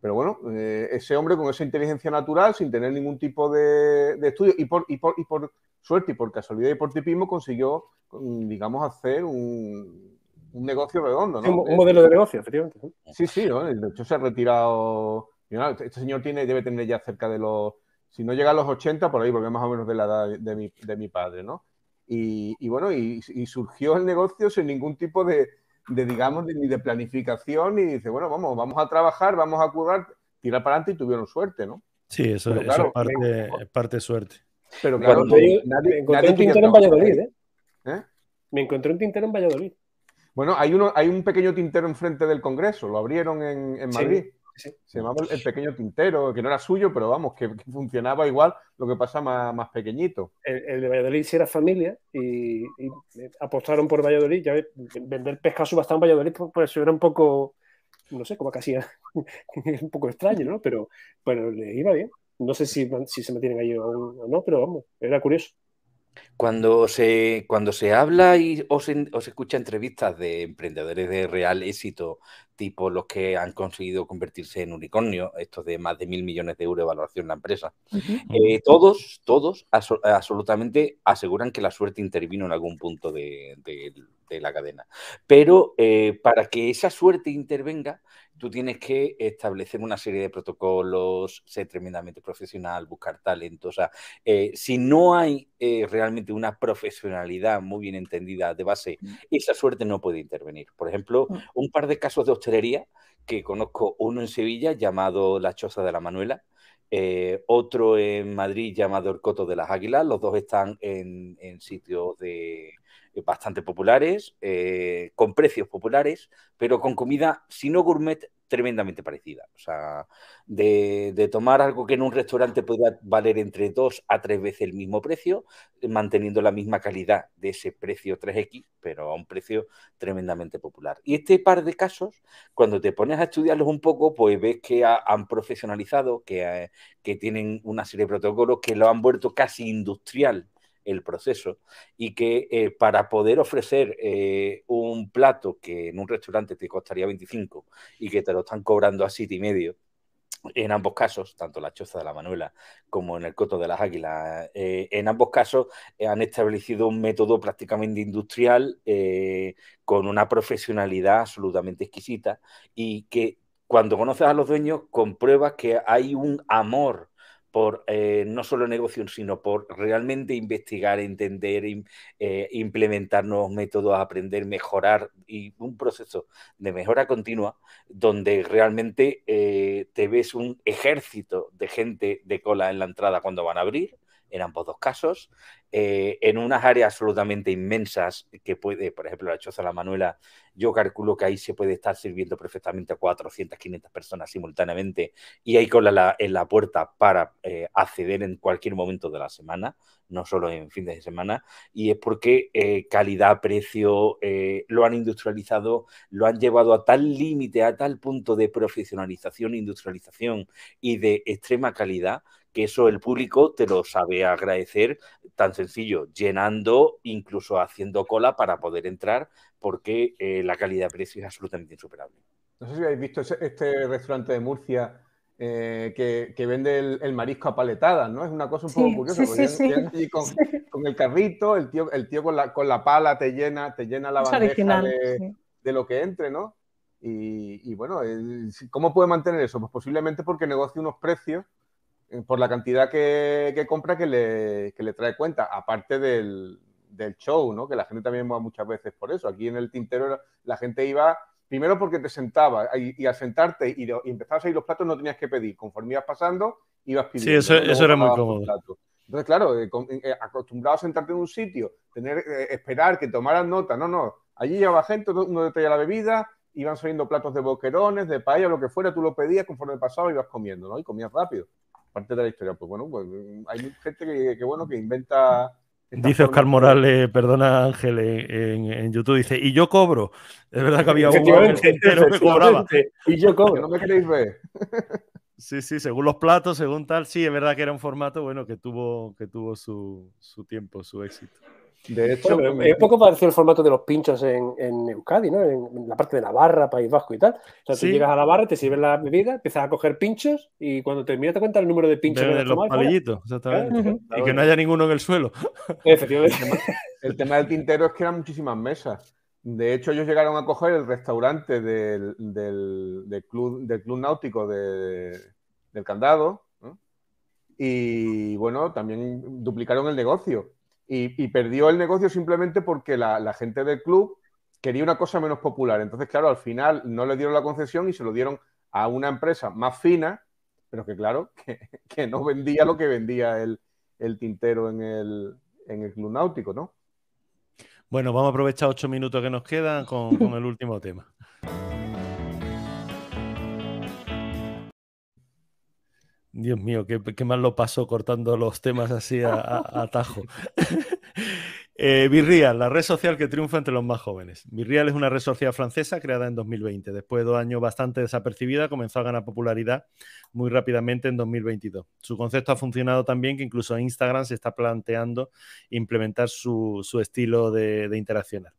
Pero bueno, eh, ese hombre con esa inteligencia natural, sin tener ningún tipo de, estudio y por, y, por, y por suerte y por casualidad y por tipismo consiguió, digamos, hacer un, negocio redondo, ¿no? un, modelo de negocio, efectivamente. Sí, sí, ¿no? De hecho se ha retirado. Este señor tiene, debe tener ya cerca de los. Si no llega a los 80, por ahí, porque más o menos de la edad de mi, de mi padre, ¿no? Y, bueno, y, surgió el negocio sin ningún tipo de, digamos, ni de planificación, y dice, bueno, vamos, vamos a trabajar, vamos a curar, tirar para adelante y tuvieron suerte, ¿no? Sí, eso, es parte, parte de suerte. Pero claro, me encontré un tintero en Valladolid, ¿eh? ¿eh? Me encontré un tintero en Valladolid. Bueno, hay, uno, hay un pequeño tintero enfrente del Congreso, lo abrieron en, Madrid. Se llamaba el pequeño tintero, que no era suyo, pero vamos, que, funcionaba igual, lo que pasa más, pequeñito. El, de Valladolid sí era familia y, apostaron por Valladolid. Ya vender pescado subastado en Valladolid, pues, pues era un poco, no sé, como casi un poco extraño, ¿no? Pero bueno, le iba bien. No sé si, si se tienen ahí o no, pero vamos, era curioso. Cuando se, cuando se habla y o se, escucha entrevistas de emprendedores de real éxito, tipo los que han conseguido convertirse en unicornio, estos de más de mil millones de euros de valoración en la empresa, eh, todos, todos absolutamente aseguran que la suerte intervino en algún punto de, la cadena. Pero eh, para que esa suerte intervenga, tú tienes que establecer una serie de protocolos, ser tremendamente profesional, buscar talento. O sea, eh, si no hay eh, realmente una profesionalidad muy bien entendida de base, mm. esa suerte no puede intervenir. Por ejemplo, mm. un par de casos de hostelería que conozco, uno en Sevilla llamado La Choza de la Manuela, eh, otro en Madrid llamado El Coto de las Águilas, los dos están en sitios de bastante populares, eh, con precios populares, pero con comida, si no gourmet, tremendamente parecida. O sea, de, tomar algo que en un restaurante pueda valer entre dos a tres veces el mismo precio, manteniendo la misma calidad de ese precio 3X, pero a un precio tremendamente popular. Y este par de casos, cuando te pones a estudiarlos un poco, pues ves que han profesionalizado, que, eh, que tienen una serie de protocolos que lo han vuelto casi industrial el proceso y que eh, para poder ofrecer eh, un plato que en un restaurante te costaría 25 y que te lo están cobrando a 7 y medio, en ambos casos, tanto la choza de la Manuela como en el coto de las águilas, eh, en ambos casos han establecido un método prácticamente industrial con una profesionalidad absolutamente exquisita y que cuando conoces a los dueños compruebas que hay un amor por eh, no solo negocio, sino por realmente investigar, entender, eh, implementar nuevos métodos, aprender, mejorar y un proceso de mejora continua donde realmente eh, te ves un ejército de gente de cola en la entrada cuando van a abrir en ambos dos casos, eh, en unas áreas absolutamente inmensas que puede, por ejemplo, la Choza La Manuela, yo calculo que ahí se puede estar sirviendo perfectamente a 400, 500 personas simultáneamente y hay cola en la puerta para eh, acceder en cualquier momento de la semana, no solo en fines de semana, y es porque eh, calidad, precio, lo han industrializado, lo han llevado a tal límite, a tal punto de profesionalización, industrialización y de extrema calidad que eso el público te lo sabe agradecer tan sencillo, llenando, incluso haciendo cola para poder entrar, porque eh, la calidad-precio es absolutamente insuperable. No sé si habéis visto este restaurante de Murcia eh, que, vende el, marisco a paletadas, ¿no? Es una cosa un poco curiosa. con, el carrito, el tío, el tío con, la, con la pala te llena, te llena la bandeja de, lo que entre, ¿no? Y, bueno, ¿cómo puede mantener eso? Pues posiblemente porque negocia unos precios por la cantidad que, compra que le, le, trae cuenta, aparte del, del, show, ¿no? Que la gente también va muchas veces por eso. Aquí en el tintero la gente iba Primero porque te sentaba y, al sentarte y, empezabas a ir los platos no tenías que pedir. Conforme ibas pasando, ibas pidiendo. Sí, eso, era muy cómodo. Entonces, claro, eh, eh, acostumbrado a sentarte en un sitio, tener, eh, esperar que tomaran nota. No, no. Allí llevaba gente, uno te traía la bebida, iban saliendo platos de boquerones, de paella, lo que fuera, tú lo pedías, conforme pasaba ibas comiendo, ¿no? Y comías rápido. Parte de la historia. Pues bueno, pues hay gente que bueno, que inventa Dice Oscar Morales, perdona Ángel, en, YouTube, dice, y yo cobro. Es verdad que había uno entero que cobraba. Y yo cobro. No me queréis ver. Sí, sí, según los platos, según tal, sí, es verdad que era un formato, bueno, que tuvo, que tuvo su, su tiempo, su éxito. De hecho, es poco parecido el formato de los pinchos en, en Euskadi, ¿no? En, la parte de Navarra, País Vasco y tal. O sea, tú llegas a la barra, te sirven la bebida, empiezas a coger pinchos y cuando terminas te cuenta el número de pinchos. De, los palillitos, exactamente. Y que no haya ninguno en el suelo. Efectivamente. El tema, del tintero es que eran muchísimas mesas. De hecho, ellos llegaron a coger el restaurante del, del, club, del club náutico del candado. Y bueno, también duplicaron el negocio y, perdió el negocio simplemente porque la, gente del club quería una cosa menos popular. Entonces, claro, al final no le dieron la concesión y se lo dieron a una empresa más fina, pero que claro, que, no vendía lo que vendía el, tintero en el, en el club náutico, ¿no? Bueno, vamos a aprovechar ocho minutos que nos quedan con, con el último tema. Dios mío, qué, mal lo pasó cortando los temas así a, tajo. eh, Virreal, la red social que triunfa entre los más jóvenes. Virreal es una red social francesa creada en 2020. Después de dos años bastante desapercibida, comenzó a ganar popularidad muy rápidamente en 2022. Su concepto ha funcionado tan bien que incluso Instagram se está planteando implementar su, estilo de, interaccionar.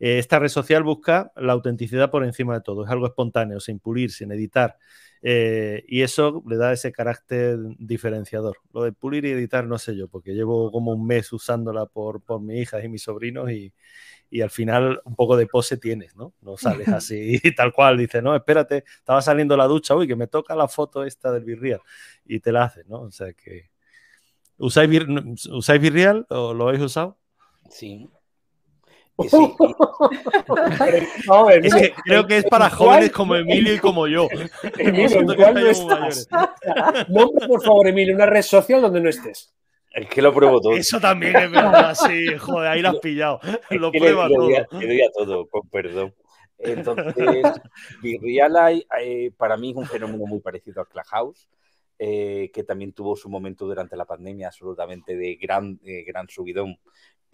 Eh, esta red social busca la autenticidad por encima de todo. Es algo espontáneo, sin pulir, sin editar. Eh, y eso le da ese carácter diferenciador. Lo de pulir y editar, no sé yo, porque llevo como un mes usándola por, por mis hijas y mis sobrinos y, y al final un poco de pose tienes, ¿no? No sales así tal cual, dices, no, espérate, estaba saliendo la ducha, uy, que me toca la foto esta del Virreal y te la haces, ¿no? O sea que... ¿Usáis, ¿Usáis Virreal o lo habéis usado? Sí. es que creo que es para jóvenes como Emilio y como yo. Emilio, Nombre, por favor, Emilio, una red social donde no estés. Es que lo pruebo todo. Eso también es verdad, sí, joder, ahí lo has pillado. lo prueba todo. Le doy a todo, con perdón. Entonces, Virreal eh, para mí es un fenómeno muy parecido a Clubhouse, eh, que también tuvo su momento durante la pandemia absolutamente de gran, eh, gran subidón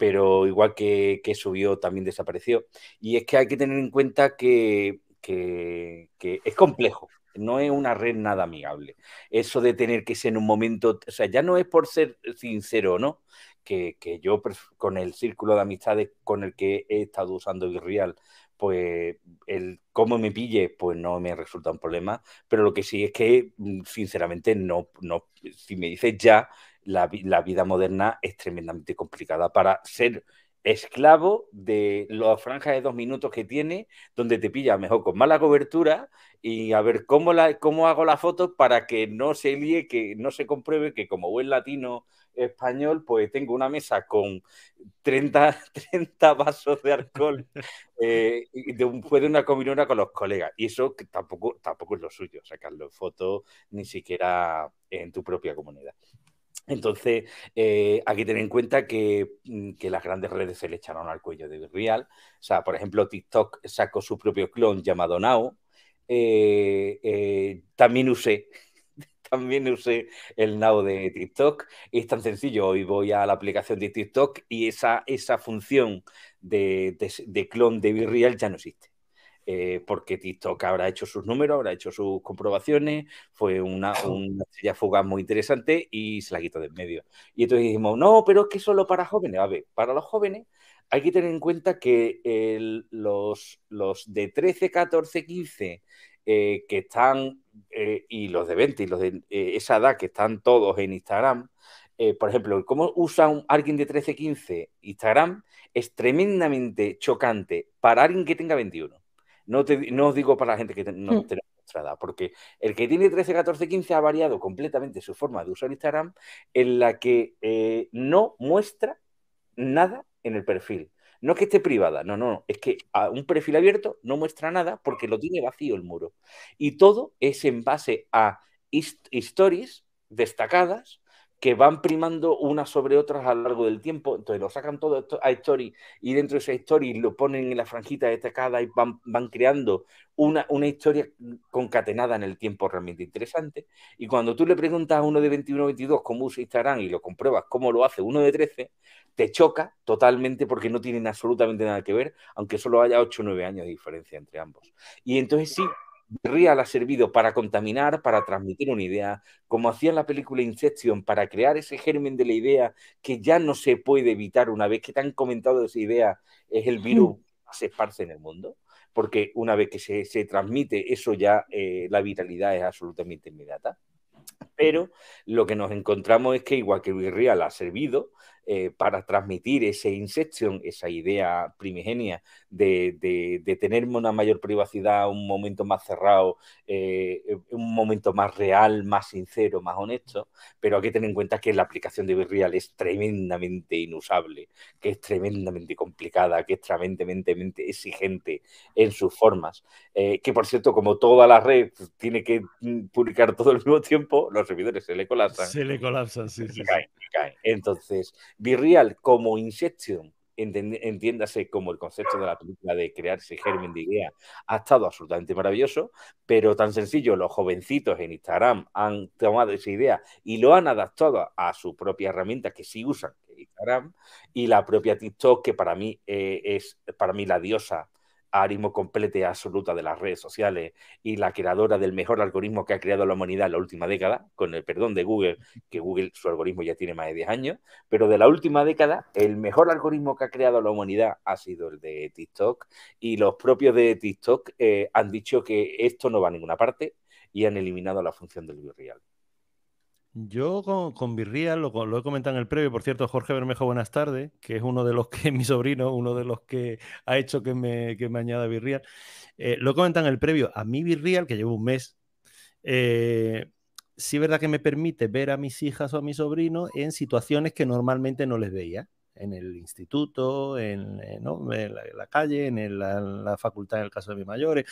pero igual que, subió también desapareció. Y es que hay que tener en cuenta que, es complejo, no es una red nada amigable. Eso de tener que ser en un momento, o sea, ya no es por ser sincero, ¿no? Que, yo con el círculo de amistades con el que he estado usando Virreal, pues el cómo me pille, pues no me resulta un problema, pero lo que sí es que, mm, sinceramente, no, no, si me dices ya, la, vida moderna es tremendamente complicada para ser esclavo de las franjas de dos minutos que tiene, donde te pilla mejor con mala cobertura y a ver cómo, la, cómo hago la foto para que no se líe, que no se compruebe que como buen latino español, pues tengo una mesa con 30, 30 vasos de alcohol eh, y después de una combinona con los colegas. Y eso que tampoco, tampoco es lo suyo, sacarlo en foto ni siquiera en tu propia comunidad. Entonces, eh, hay que tener en cuenta mm, que, las grandes redes se le echaron al cuello de Real. O sea, por ejemplo, TikTok sacó su propio clon llamado Now. Eh, eh, también usé también usé el Now de TikTok. Es tan sencillo, hoy voy a la aplicación de TikTok y esa, esa función de, de, de clon de Virreal ya no existe. Eh, porque TikTok habrá hecho sus números, habrá hecho sus comprobaciones, fue una, una estrella fugaz muy interesante y se la quitó de en medio. Y entonces dijimos, no, pero es que solo para jóvenes. A ver, para los jóvenes hay que tener en cuenta que los, los de 13, 14, 15 que están, eh, y los de 20 y los de eh, esa edad que están todos en Instagram, eh, por ejemplo, cómo usa un, alguien de 13, 15 Instagram es tremendamente chocante para alguien que tenga 21. No, te, no os digo para la gente que no mm. nuestra edad, porque el que tiene 13, 14, 15 ha variado completamente su forma de usar Instagram en la que eh, no muestra nada en el perfil. No es que esté privada, no, no, es que a un perfil abierto no muestra nada porque lo tiene vacío el muro. Y todo es en base a stories destacadas que van primando unas sobre otras a lo largo del tiempo. Entonces lo sacan todo a Story y dentro de esa Story lo ponen en la franjita destacada y van, van creando una, una, historia concatenada en el tiempo realmente interesante. Y cuando tú le preguntas a uno de 21 o 22 cómo usa Instagram y lo compruebas cómo lo hace uno de 13, te choca totalmente porque no tienen absolutamente nada que ver, aunque solo haya 8 o 9 años de diferencia entre ambos. Y entonces sí, Real ha servido para contaminar, para transmitir una idea, como hacía en la película Inception, para crear ese germen de la idea que ya no se puede evitar una vez que te han comentado esa idea, es el virus que se esparce en el mundo, porque una vez que se, transmite eso ya eh, la vitalidad es absolutamente inmediata. Pero lo que nos encontramos es que igual que Real ha servido, eh, para transmitir ese Inception, esa idea primigenia de, de, tener una mayor privacidad, un momento más cerrado, eh, un momento más real, más sincero, más honesto, pero hay que tener en cuenta que la aplicación de Virreal es tremendamente inusable, que es tremendamente complicada, que es tremendamente exigente en sus formas, eh, que por cierto, como toda la red tiene que mm, publicar todo al mismo tiempo, los servidores se le colapsan. Se le colapsan, sí, sí. Caen, caen. Entonces, Virreal como Inception, entiéndase como el concepto de la película de crear ese germen de idea, ha estado absolutamente maravilloso, pero tan sencillo, los jovencitos en Instagram han tomado esa idea y lo han adaptado a su propia herramienta que sí usan Instagram y la propia TikTok, que para mí eh, es para mí la diosa arismo completa y absoluta de las redes sociales y la creadora del mejor algoritmo que ha creado la humanidad en la última década, con el perdón de Google, que Google su algoritmo ya tiene más de 10 años, pero de la última década el mejor algoritmo que ha creado la humanidad ha sido el de TikTok y los propios de TikTok eh, han dicho que esto no va a ninguna parte y han eliminado la función del virreal. Yo con, con lo, he comentado en el previo, por cierto, Jorge Bermejo, buenas tardes, que es uno de los que, mi sobrino, uno de los que ha hecho que me, que me añada. Eh, lo he comentado en el previo, a mí Virreal, que llevo un mes, eh, sí es verdad que me permite ver a mis hijas o a mi sobrino en situaciones que normalmente no les veía en el instituto, en, la, calle, en, la, facultad en el caso de mis mayores.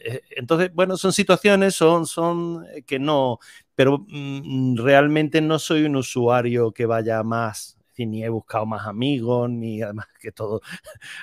Eh, entonces, bueno, son situaciones, son, son que no, pero mm, realmente no soy un usuario que vaya más ni he buscado más amigos, ni además que todo,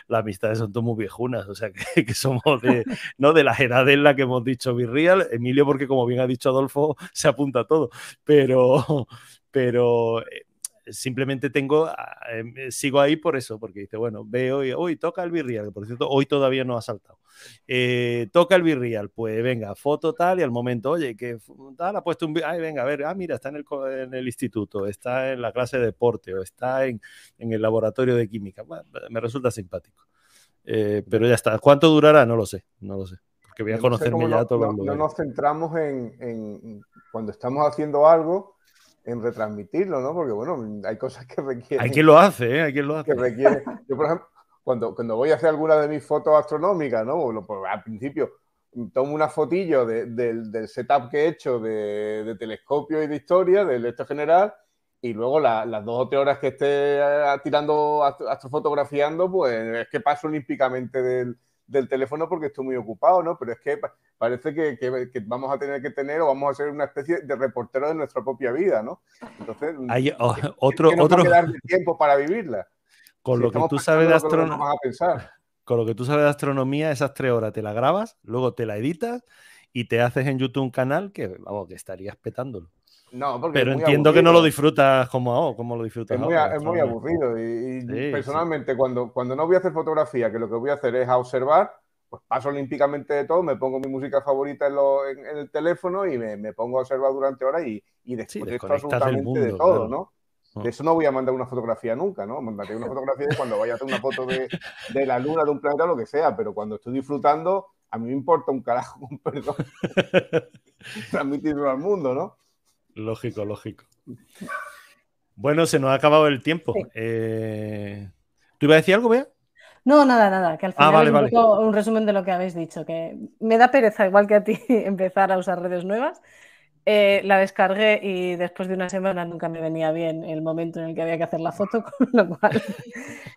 las amistades son todas muy viejunas, o sea que, somos de, ¿no? de las edades en las que hemos dicho Virreal, Emilio porque como bien ha dicho Adolfo, se apunta a todo, pero, pero eh, simplemente tengo, ah, em, eh, sigo ahí por eso, porque dice, bueno, veo y, hoy toca el Virreal, por cierto, hoy todavía no ha saltado. Eh, toca el Virreal, pues venga, foto tal y al momento, oye, que tal, ha puesto un, ay, venga, a ver, ah, mira, está en el, en el instituto, está en la clase de deporte o está en, en el laboratorio de química. me resulta simpático. Eh, pero ya está. ¿Cuánto durará? No lo sé, no lo sé. Porque voy a conocerme ya todo no, no nos centramos en, en cuando estamos haciendo algo en retransmitirlo, ¿no? Porque, bueno, hay cosas que requieren... Hay quien lo hace, ¿eh? Hay quien lo hace. Que requiere... Yo, por ejemplo, cuando, cuando voy a hacer alguna de mis fotos astronómicas, ¿no? Bueno, pues, al principio tomo una fotillo del setup que he hecho de, telescopio y de historia, del este general, y luego las dos o tres horas que esté eh, tirando, astrofotografiando, pues es que paso olímpicamente del, del teléfono porque estoy muy ocupado, ¿no? Pero es que parece que, que, vamos a tener que tener o vamos a ser una especie de reportero de nuestra propia vida, ¿no? Entonces, Hay otro, otro... tiempo para vivirla. Con lo que tú sabes de astronomía. Con lo que tú sabes de astronomía, esas tres horas te la grabas, luego te la editas y te haces en YouTube un canal que, vamos, que estarías petándolo. No, porque Pero entiendo que no lo disfrutas como, como lo disfrutas. Es muy, es muy aburrido. Y, personalmente, Cuando, cuando no voy a hacer fotografía, que lo que voy a hacer es observar, pues paso olímpicamente de todo, me pongo mi música favorita en, el teléfono y me, pongo a observar durante horas y, y después absolutamente de todo, ¿no? Ah. De eso no voy a mandar una fotografía nunca, ¿no? Mandaré una fotografía de cuando vaya a hacer una foto de, de la luna, de un planeta, lo que sea, pero cuando estoy disfrutando, a mí me importa un carajo, perdón, transmitirlo al mundo, ¿no? Lógico, lógico. Bueno, se nos ha acabado el tiempo. Eh, ¿Tú ibas a decir algo, Bea? No, nada, nada, que al ah, final es un, un resumen de lo que habéis dicho, que me da pereza, igual que a ti, empezar a usar redes nuevas. Eh, la descargué y después de una semana nunca me venía bien el momento en el que había que hacer la foto, con lo cual...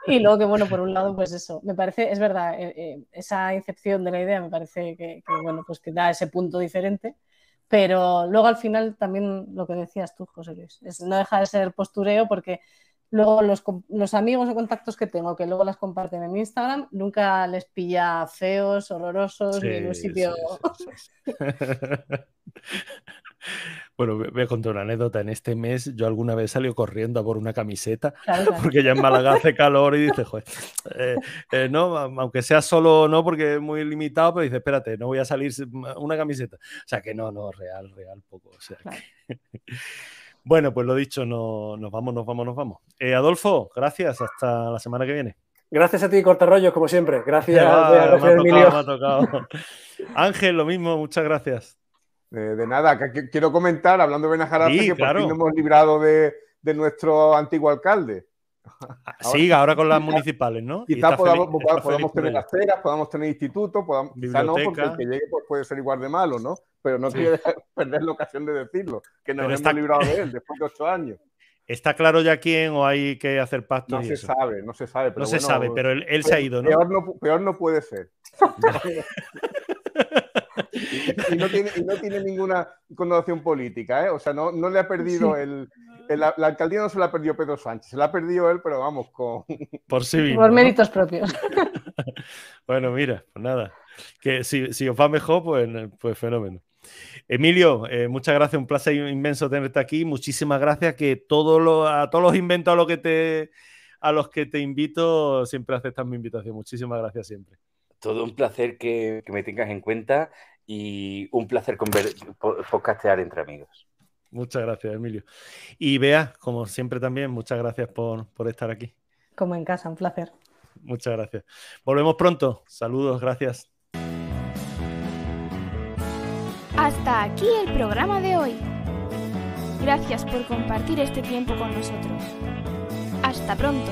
y luego que, bueno, por un lado, pues eso, me parece, es verdad, eh, esa incepción de la idea me parece que, bueno, pues que da ese punto diferente, pero luego al final también lo que decías tú, José Luis, es, no deja de ser postureo porque luego los, amigos o contactos que tengo que luego las comparten en Instagram, nunca les pilla feos, horrorosos, ni en un sitio... Bueno, voy a contar una anécdota. En este mes yo alguna vez salió corriendo a por una camiseta porque ya en Málaga hace calor y dice, joder, eh, eh, no, aunque sea solo no porque es muy limitado, pero dice, espérate, no voy a salir una camiseta. O sea que no, no, real, real, poco. bueno, pues lo dicho, no, nos vamos, nos vamos, nos vamos. Eh, Adolfo, gracias, hasta la semana que viene. Gracias a ti, Cortarrollos, como siempre. Gracias, Ángel, lo mismo, muchas gracias. De, nada, que, quiero comentar, hablando de Benajarafe, que por fin nos hemos librado de, nuestro antiguo alcalde. Ah, sí, ahora con las municipales, ¿no? Quizás podamos, tener aceras, podamos tener institutos, podamos, quizá no, porque el que llegue pues, puede ser igual de malo, ¿no? Pero no quiero perder la ocasión de decirlo, que nos hemos librado de él después de ocho años. ¿Está claro ya quién o hay que hacer pactos? No se sabe, no se sabe. no se sabe, pero él, se ha ido, ¿no? Peor no, peor no puede ser. y, no tiene, ninguna connotación política, ¿eh? O sea, no, le ha perdido el, La alcaldía no se la ha perdido Pedro Sánchez, se la ha perdido él, pero vamos, con. Por sí mismo. Por méritos propios. bueno, mira, pues nada. Que si, si, os va mejor, pues, pues fenómeno. Emilio, eh, muchas gracias, un placer inmenso tenerte aquí. Muchísimas gracias. Que todo a todos los inventos a, lo que te, a los que te invito, siempre aceptas mi invitación. Muchísimas gracias siempre. Todo un placer que, me tengas en cuenta y un placer podcastear entre amigos. Muchas gracias, Emilio. Y Bea, como siempre también, muchas gracias por, por estar aquí. Como en casa, un placer. Muchas gracias. Volvemos pronto. Saludos, gracias. Hasta aquí el programa de hoy. Gracias por compartir este tiempo con nosotros. Hasta pronto.